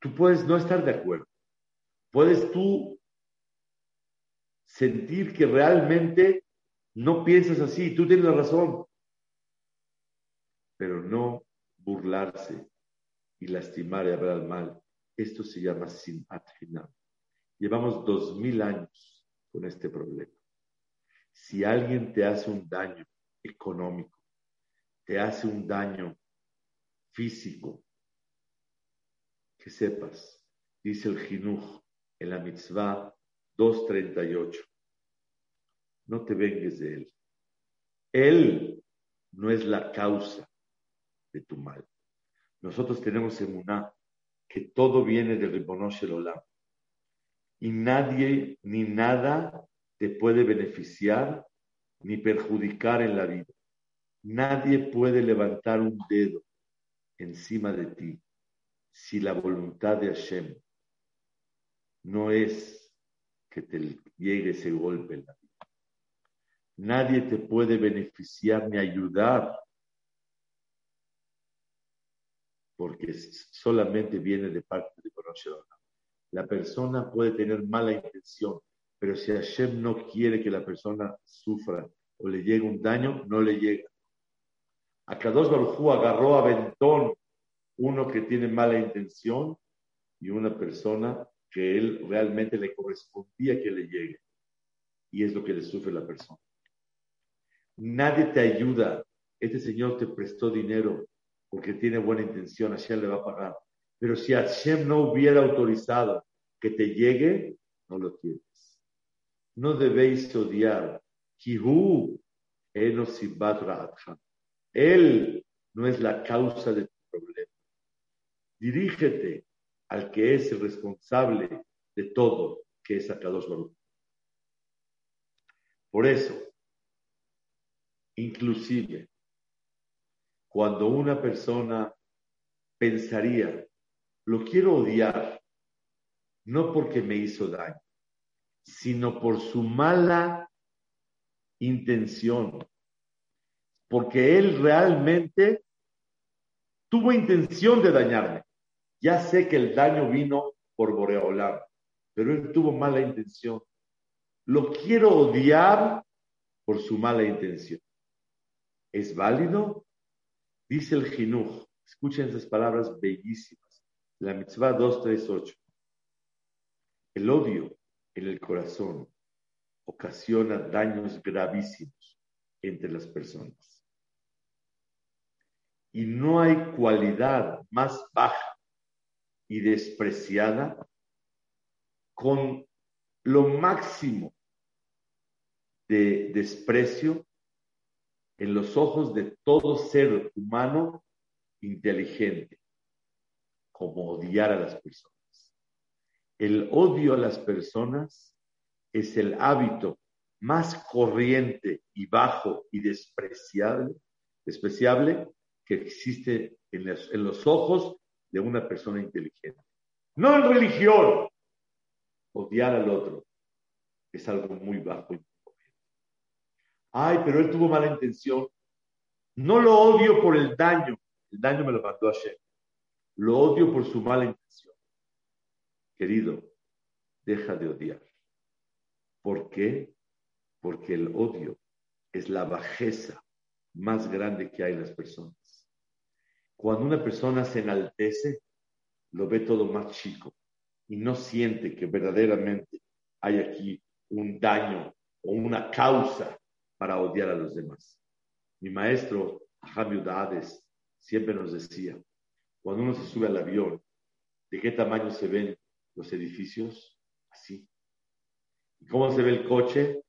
Tú puedes no estar de acuerdo, puedes tú sentir que realmente no piensas así, tú tienes la razón, pero no burlarse y lastimar y hablar mal. Esto se llama sin Llevamos dos mil años con este problema. Si alguien te hace un daño económico, te hace un daño físico, que sepas, dice el Jinuj en la mitzvah 238, no te vengues de él. Él no es la causa de tu mal. Nosotros tenemos en Muná que todo viene del Ribonosh Olam y nadie ni nada te puede beneficiar ni perjudicar en la vida. Nadie puede levantar un dedo encima de ti si la voluntad de Hashem no es que te llegue ese golpe en la vida. Nadie te puede beneficiar ni ayudar porque solamente viene de parte de conocer la persona puede tener mala intención, pero si Hashem no quiere que la persona sufra o le llegue un daño, no le llega. A Kadosh Barujú agarró a Bentón uno que tiene mala intención y una persona que él realmente le correspondía que le llegue. Y es lo que le sufre la persona. Nadie te ayuda. Este señor te prestó dinero porque tiene buena intención, Hashem le va a pagar. Pero si Hashem no hubiera autorizado que te llegue, no lo tienes. No debéis odiar. Él no es la causa de tu problema. Dirígete al que es el responsable de todo, que es Akadosh Baruch. Por eso, inclusive, cuando una persona pensaría, lo quiero odiar, no porque me hizo daño, sino por su mala intención, porque él realmente tuvo intención de dañarme. Ya sé que el daño vino por Boreolam, pero él tuvo mala intención. Lo quiero odiar por su mala intención. ¿Es válido? Dice el Jinuj. Escuchen esas palabras bellísimas. La mitzvah 238. El odio en el corazón ocasiona daños gravísimos entre las personas. Y no hay cualidad más baja y despreciada con lo máximo de desprecio en los ojos de todo ser humano inteligente, como odiar a las personas. El odio a las personas es el hábito más corriente y bajo y despreciable, despreciable que existe en los, ojos de una persona inteligente. No en religión. Odiar al otro es algo muy bajo Ay, pero él tuvo mala intención. No lo odio por el daño. El daño me lo mandó ayer. Lo odio por su mala intención. Querido, deja de odiar. ¿Por qué? Porque el odio es la bajeza más grande que hay en las personas. Cuando una persona se enaltece, lo ve todo más chico y no siente que verdaderamente hay aquí un daño o una causa para odiar a los demás. Mi maestro, Javier Dades, siempre nos decía, cuando uno se sube al avión, ¿de qué tamaño se ven los edificios? Así. ¿Y cómo se ve el coche?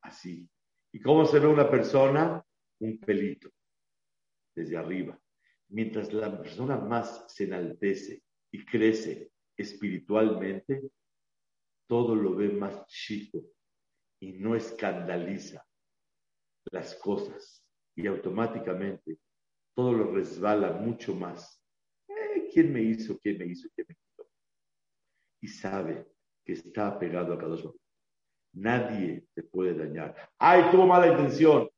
Así. ¿Y cómo se ve una persona? Un pelito, desde arriba. Mientras la persona más se enaltece y crece espiritualmente, todo lo ve más chico y no escandaliza las cosas y automáticamente todo lo resbala mucho más. Eh, ¿Quién me hizo? ¿Quién me hizo? ¿Quién me quitó? Y sabe que está apegado a cada uno. Nadie te puede dañar. ¡Ay, tuvo mala intención!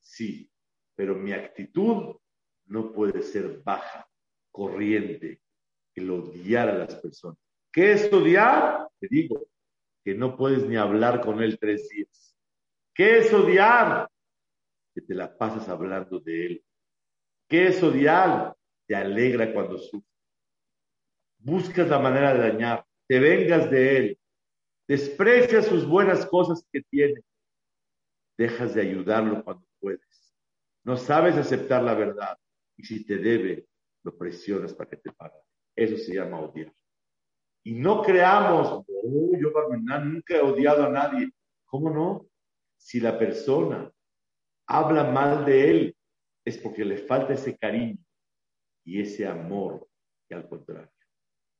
Sí, pero mi actitud no puede ser baja, corriente, el odiar a las personas. ¿Qué es odiar? Te digo que no puedes ni hablar con él tres días. ¿Qué es odiar? Que te la pasas hablando de él. ¿Qué es odiar? Te alegra cuando sufre. Buscas la manera de dañar, te vengas de él, desprecias sus buenas cosas que tiene, dejas de ayudarlo cuando puedes. No sabes aceptar la verdad y si te debe, lo presionas para que te pague. Eso se llama odiar. Y no creamos, oh, yo nunca he odiado a nadie. ¿Cómo no? Si la persona habla mal de él, es porque le falta ese cariño y ese amor, que al contrario,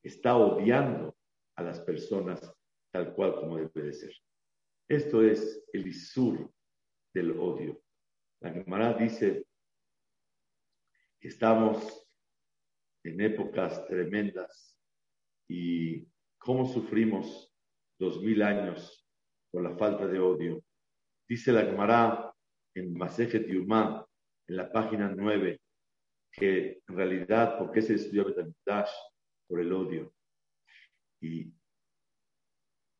está odiando a las personas tal cual como debe de ser. Esto es el isur del odio. La Gemara dice estamos en épocas tremendas y cómo sufrimos dos mil años por la falta de odio. Dice la Gemara en Masejet Yumá, en la página 9, que en realidad, ¿por qué se destruyó Betamikdash? Por el odio. Y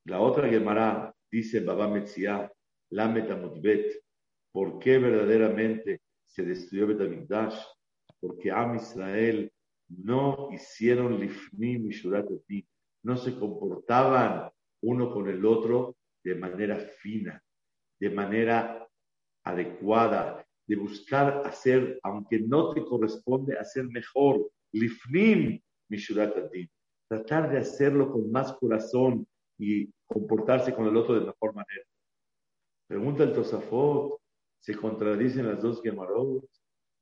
la otra Gemara dice Baba Metzia, la Metamutbet, ¿por qué verdaderamente se destruyó Betamikdash? Porque Am Israel no hicieron lifnim y no se comportaban uno con el otro de manera fina, de manera adecuada, de buscar hacer, aunque no te corresponde, hacer mejor. Lifnim mishuratadim. Tratar de hacerlo con más corazón y comportarse con el otro de mejor manera. Pregunta el Tosafot, ¿se contradicen las dos Gemarot?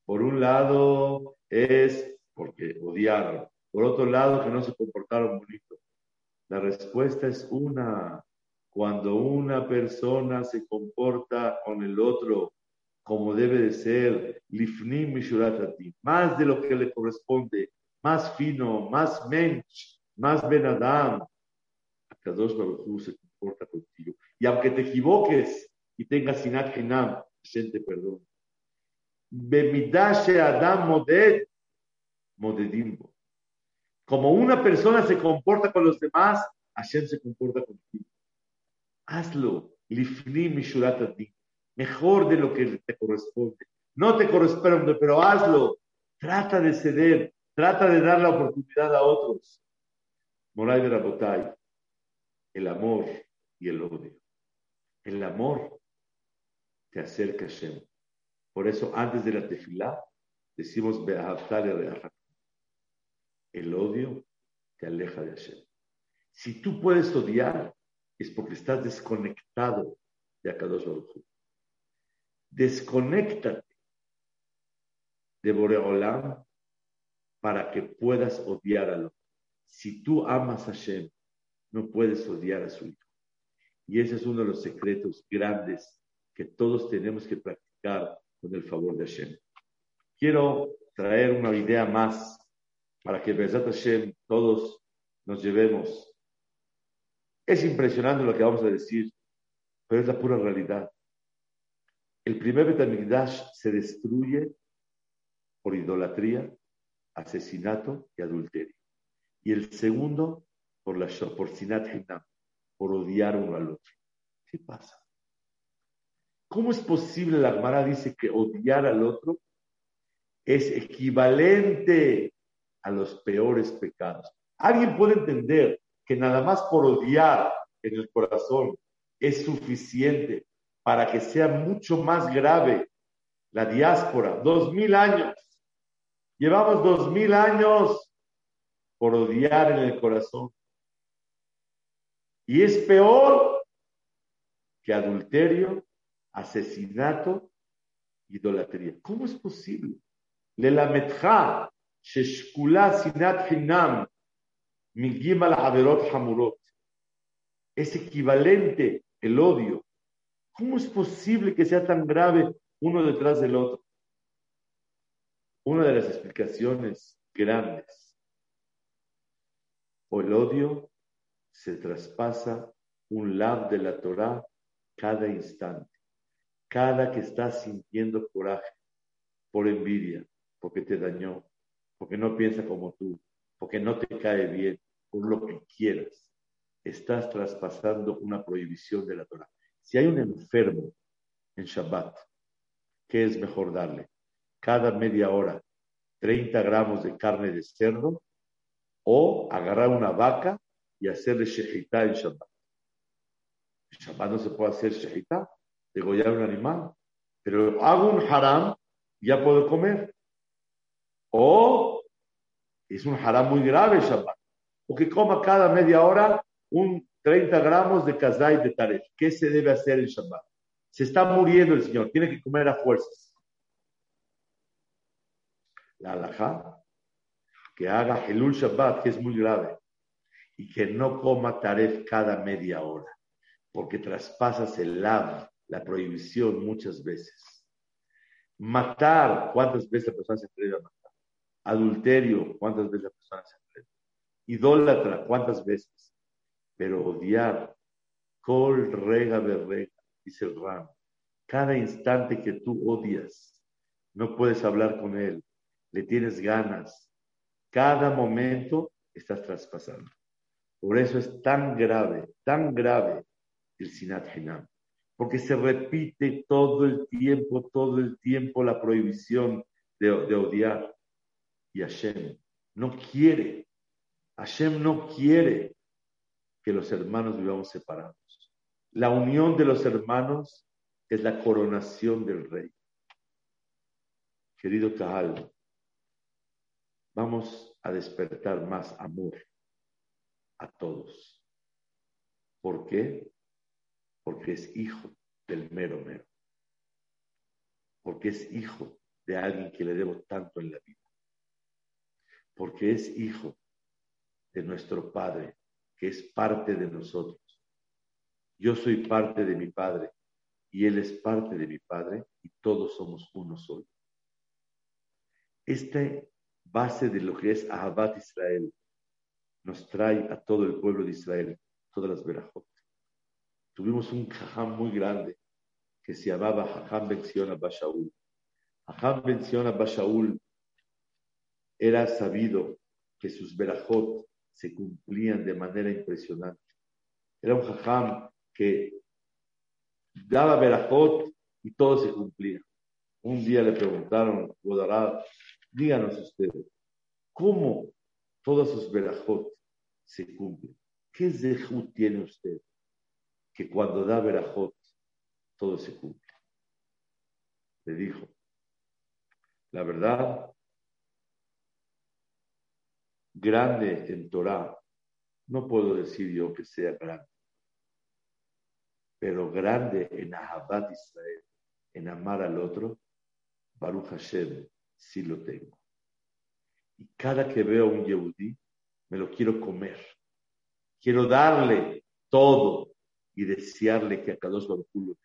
Por un lado es porque odiaron. Por otro lado, que no se comportaron bonito. La respuesta es una. Cuando una persona se comporta con el otro como debe de ser, lifnim mishuratati, más de lo que le corresponde, más fino, más mensch, más benadam, Kadosh Baruch se comporta contigo. Y aunque te equivoques y tengas sinat hinam, gente perdón. Adam. Como una persona se comporta con los demás, Hashem se comporta contigo. Hazlo, lifni mishuratati, mejor de lo que te corresponde. No te corresponde, pero hazlo. Trata de ceder, trata de dar la oportunidad a otros. Moray de Rabotay, el amor y el odio. El amor te acerca a Hashem. Por eso, antes de la tefilá, decimos El odio te aleja de Hashem. Si tú puedes odiar, es porque estás desconectado de Akadosh Baruch Desconéctate de Boreolam para que puedas odiar a lo. Si tú amas a Hashem, no puedes odiar a su hijo. Y ese es uno de los secretos grandes que todos tenemos que practicar con el favor de Hashem. Quiero traer una idea más para que Bezat Hashem todos nos llevemos. Es impresionante lo que vamos a decir, pero es la pura realidad. El primer Betamigdash se destruye por idolatría, asesinato y adulterio. Y el segundo por, la, por sinat por odiar uno al otro. ¿Qué pasa? ¿Cómo es posible, la Gemara dice que odiar al otro es equivalente a los peores pecados? ¿Alguien puede entender que nada más por odiar en el corazón es suficiente para que sea mucho más grave la diáspora? Dos mil años. Llevamos dos mil años por odiar en el corazón. Y es peor que adulterio, asesinato, idolatría. ¿Cómo es posible? Le sheshkula sinat hinam, hamurot. Es equivalente el odio. ¿Cómo es posible que sea tan grave uno detrás del otro? Una de las explicaciones grandes. O el odio se traspasa un lab de la Torah cada instante. Cada que estás sintiendo coraje por envidia, porque te dañó, porque no piensa como tú, porque no te cae bien, por lo que quieras, estás traspasando una prohibición de la Torah. Si hay un enfermo en Shabbat, ¿qué es mejor darle? Cada media hora, 30 gramos de carne de cerdo o agarrar una vaca y hacerle shejitá en Shabbat. En Shabbat no se puede hacer shejitá, degollar un animal, pero hago un haram, ya puedo comer. O es un haram muy grave Shabbat, o que coma cada media hora un 30 gramos de kazay de taref. ¿Qué se debe hacer en Shabbat? Se está muriendo el Señor, tiene que comer a fuerzas. La halajá, que haga Elul Shabbat, que es muy grave y que no coma taref cada media hora, porque traspasas el lav, la prohibición muchas veces. Matar, ¿cuántas veces la persona se atreve a matar? Adulterio, ¿cuántas veces la persona se atreve? Idólatra, ¿cuántas veces? Pero odiar, col rega rega, dice el Ram. Cada instante que tú odias, no puedes hablar con él, le tienes ganas. Cada momento estás traspasando. Por eso es tan grave, tan grave el Sinat Hinam. Porque se repite todo el tiempo, todo el tiempo la prohibición de, odiar. Y Hashem no quiere, Hashem no quiere que los hermanos vivamos separados. La unión de los hermanos es la coronación del rey. Querido Kahal, vamos a despertar más amor a todos. ¿Por qué? Porque es hijo del mero mero. Porque es hijo de alguien que le debo tanto en la vida. Porque es hijo de nuestro Padre, que es parte de nosotros. Yo soy parte de mi Padre y Él es parte de mi Padre y todos somos uno solo. Esta base de lo que es Ahabat Israel nos trae a todo el pueblo de Israel, todas las verajot. Tuvimos un jajam muy grande que se llamaba Jajam Ben Bashaul. Jajam Ben Bashaul era sabido que sus verajot se cumplían de manera impresionante. Era un jajam que daba verajot y todo se cumplía. Un día le preguntaron, Godarad, díganos ustedes, ¿cómo todas sus verajot se cumplen? ¿Qué zehut tiene usted que cuando da verajot todo se cumple? Le dijo, la verdad, grande en Torah, no puedo decir yo que sea grande, pero grande en Ahabat Israel, en amar al otro, Baruch Hashem, sí lo tengo. Y cada que veo un Yehudí, me lo quiero comer. Quiero darle todo y desearle que a Kadosh Baruch lo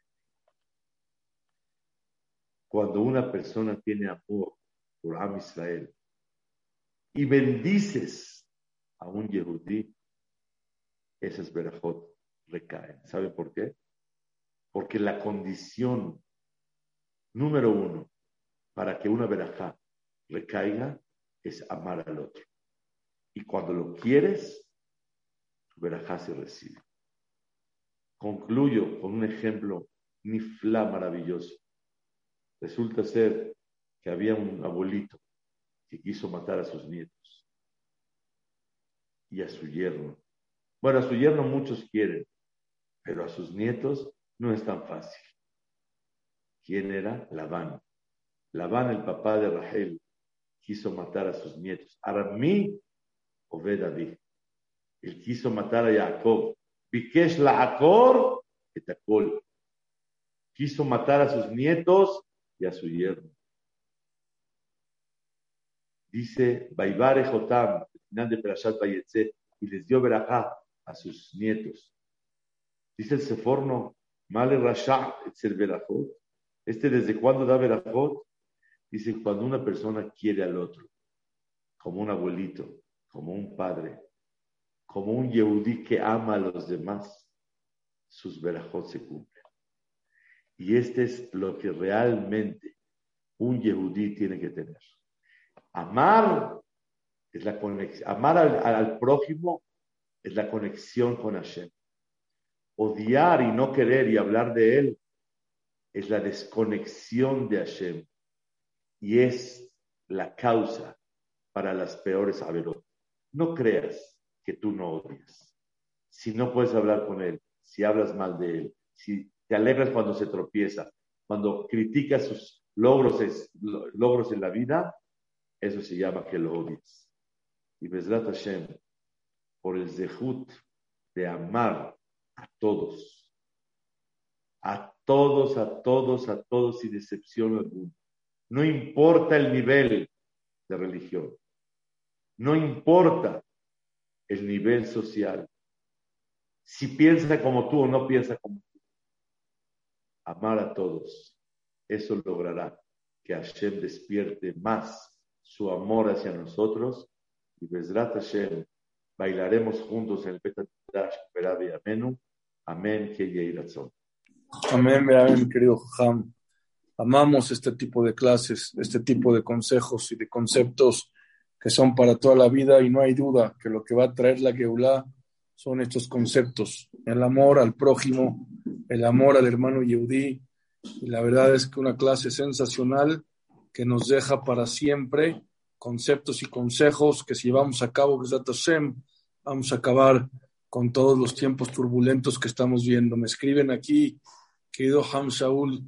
Cuando una persona tiene amor por Am Israel y bendices a un Yehudí, esas verajot recaen. ¿Sabe por qué? Porque la condición número uno para que una verajá recaiga es amar al otro. Y cuando lo quieres, tu verajá se recibe. Concluyo con un ejemplo nifla maravilloso. Resulta ser que había un abuelito que quiso matar a sus nietos y a su yerno. Bueno, a su yerno muchos quieren, pero a sus nietos no es tan fácil. ¿Quién era? Labán. Labán, el papá de Rahel, quiso matar a sus nietos. Aramí, Obed David. Él quiso matar a Jacob. Bikesh la Akor, Etakol. Quiso matar a sus nietos y a su yerno. Dice Baibare Jotam, al final de Perashat Bayetze, y les dio verajá a sus nietos. Dice el Seforno, Male Rasha, Etzer Berajot. Este, ¿desde cuándo da verajot? Dice, cuando una persona quiere al otro, como un abuelito, como un padre, como un yehudí que ama a los demás, sus verajot se cumplen. Y este es lo que realmente un yehudí tiene que tener. Amar es la conexión, amar al, prójimo es la conexión con Hashem. Odiar y no querer y hablar de él es la desconexión de Hashem y es la causa para las peores averot. No creas que tú no odias. Si no puedes hablar con él, si hablas mal de él, si te alegras cuando se tropieza, cuando criticas sus logros, logros en la vida, eso se llama que lo odias. Y Besrat Hashem, por el zehut de amar a todos, a todos, a todos, a todos, sin excepción alguna no importa el nivel de religión. No importa el nivel social. Si piensa como tú o no piensa como tú. Amar a todos. Eso logrará que Hashem despierte más su amor hacia nosotros. Y Bezrat Hashem, bailaremos juntos en el Betatash Perabi Amenu. Amén, que Amén, amén, querido Ham. Amamos este tipo de clases, este tipo de consejos y de conceptos que son para toda la vida y no hay duda que lo que va a traer la Geulah son estos conceptos, el amor al prójimo, el amor al hermano Yehudí, y la verdad es que una clase sensacional que nos deja para siempre conceptos y consejos que si llevamos a cabo, Hashem, vamos a acabar con todos los tiempos turbulentos que estamos viendo. Me escriben aquí, querido Ham Shaul,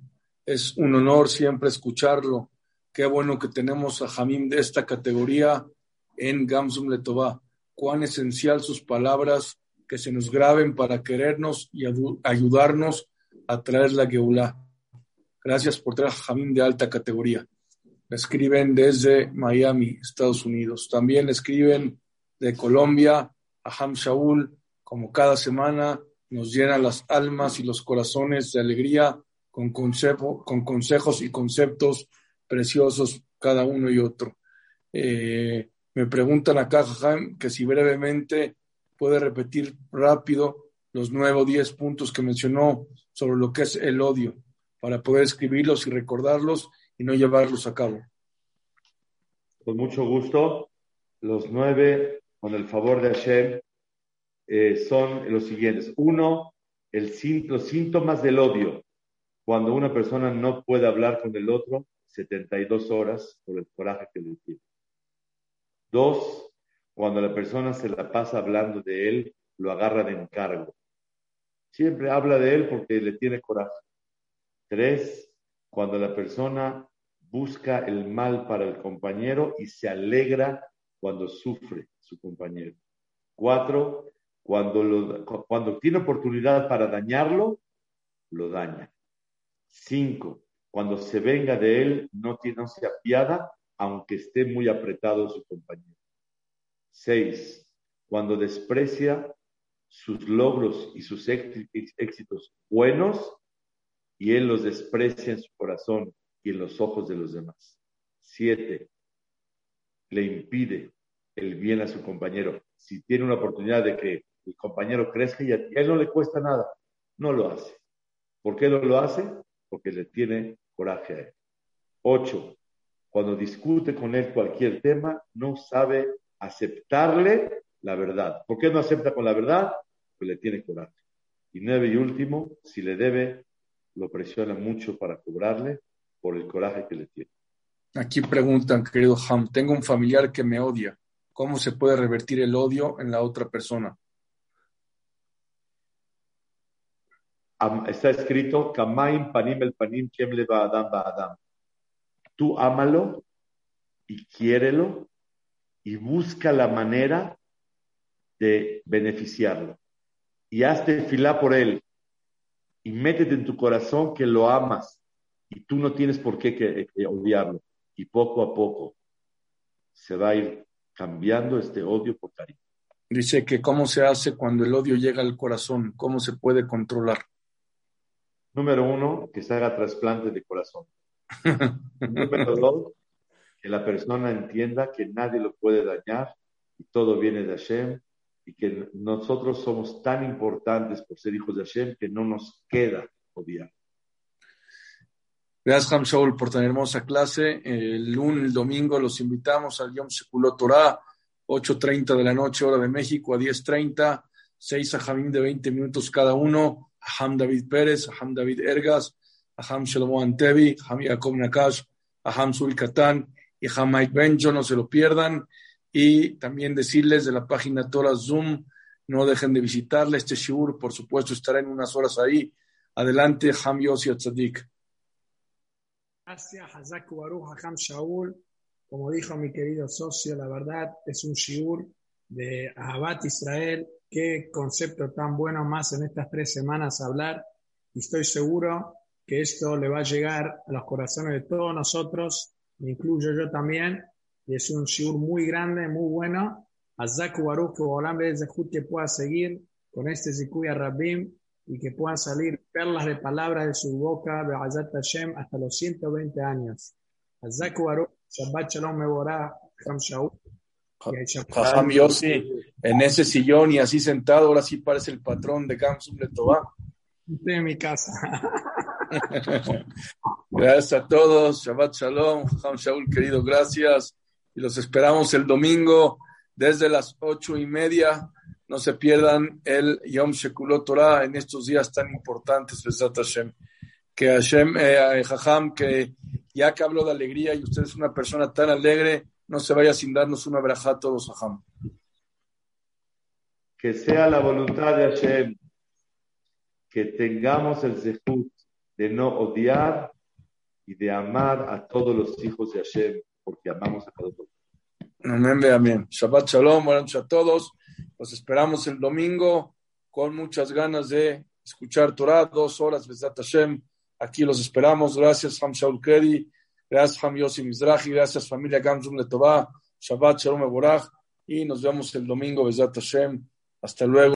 es un honor siempre escucharlo. Qué bueno que tenemos a Jamim de esta categoría en Gamsum Letová. Cuán esencial sus palabras que se nos graben para querernos y ayudarnos a traer la Geulah. Gracias por traer a Jamim de alta categoría. escriben desde Miami, Estados Unidos. También escriben de Colombia a Ham Shaul, como cada semana nos llenan las almas y los corazones de alegría con consejos y conceptos preciosos cada uno y otro. Eh, me preguntan acá, Jajam, que si brevemente puede repetir rápido los nuevos diez puntos que mencionó sobre lo que es el odio, para poder escribirlos y recordarlos y no llevarlos a cabo. Con mucho gusto. Los nueve, con el favor de Hashem, eh, son los siguientes. Uno, el, los síntomas del odio. Cuando una persona no puede hablar con el otro 72 horas por el coraje que le tiene. Dos, cuando la persona se la pasa hablando de él, lo agarra de encargo. Siempre habla de él porque le tiene coraje. Tres, cuando la persona busca el mal para el compañero y se alegra cuando sufre su compañero. Cuatro, cuando, cuando tiene oportunidad para dañarlo, lo daña. Cinco, cuando se venga de él, no, tiene, no se aunque esté muy apretado su compañero. Seis, cuando desprecia sus logros y sus éxitos buenos, y él los desprecia en su corazón y en los ojos de los demás. Siete, le impide el bien a su compañero. Si tiene una oportunidad de que el compañero crezca y a él no le cuesta nada, no lo hace. ¿Por qué no lo hace? Porque le tiene coraje a él. Ocho, cuando discute con él cualquier tema, no sabe aceptarle la verdad. ¿Por qué no acepta con la verdad? Porque le tiene coraje. Y nueve y último, si le debe, lo presiona mucho para cobrarle por el coraje que le tiene. Aquí preguntan, querido Ham, tengo un familiar que me odia. ¿Cómo se puede revertir el odio en la otra persona? Está escrito, Kamaim panim el panim le va Adam Tú ámalo y quiérelo y busca la manera de beneficiarlo. Y hazte fila por él y métete en tu corazón que lo amas y tú no tienes por qué que, odiarlo. Y poco a poco se va a ir cambiando este odio por cariño. Dice que cómo se hace cuando el odio llega al corazón, cómo se puede controlar. Número uno, que se haga trasplante de corazón. Número dos, que la persona entienda que nadie lo puede dañar y todo viene de Hashem y que nosotros somos tan importantes por ser hijos de Hashem que no nos queda odiar. Gracias, Ham Shaul, por tan hermosa clase. El lunes, el domingo, los invitamos al Yom Sekulot Torah, 8.30 de la noche, hora de México, a 10.30, seis a Jamim de 20 minutos cada uno. Aham David Pérez, Aham David Ergas, Aham Shlomo Antevi, Aham Yaakov Nakash, Aham Sul Katan y Aham Mike Benjo, no se lo pierdan. Y también decirles de la página Torah Zoom, no dejen de visitarla. Este shiur, por supuesto, estará en unas horas ahí. Adelante, Ham Yossi Tzadik. Gracias, Hazak Baruch, Aham Shaul. Como dijo mi querido socio, la verdad es un shiur de Ahabat Israel, qué concepto tan bueno más en estas tres semanas hablar y estoy seguro que esto le va a llegar a los corazones de todos nosotros, me incluyo yo también, y es un shiur muy grande, muy bueno. Azaku Baruch, que pueda seguir con este Zikuya Rabim y que puedan salir perlas de palabras de su boca, Be'azat Hashem, hasta los 120 años. Azaku Baruch, Shabbat Shalom Mevorah, Ham. Jajam Yossi, en ese sillón y así sentado, ahora sí parece el patrón de Gamsum Letová. Estoy en mi casa. gracias a todos, Shabbat Shalom, Jajam Shaul, querido, gracias. Y los esperamos el domingo desde las ocho y media. No se pierdan el Yom Shekulot Torah en estos días tan importantes, Hashem. Que Hashem, eh, Jajam, que ya que hablo de alegría y usted es una persona tan alegre, no se vaya sin darnos una braja a todos, Ajam. Que sea la voluntad de Hashem que tengamos el zehut de no odiar y de amar a todos los hijos de Hashem, porque amamos a cada uno. Amén, amén. Shabbat Shalom, buenas noches a todos. Los esperamos el domingo con muchas ganas de escuchar Torah, dos horas, Besat Hashem. Aquí los esperamos. Gracias, Ham Shaul Kedi. Gracias, Ham Yossi Mizrahi. Gracias, familia Gamsum Letová. Shabbat Shalom Eborach. Y nos vemos el domingo, Besat Hashem. Hasta luego.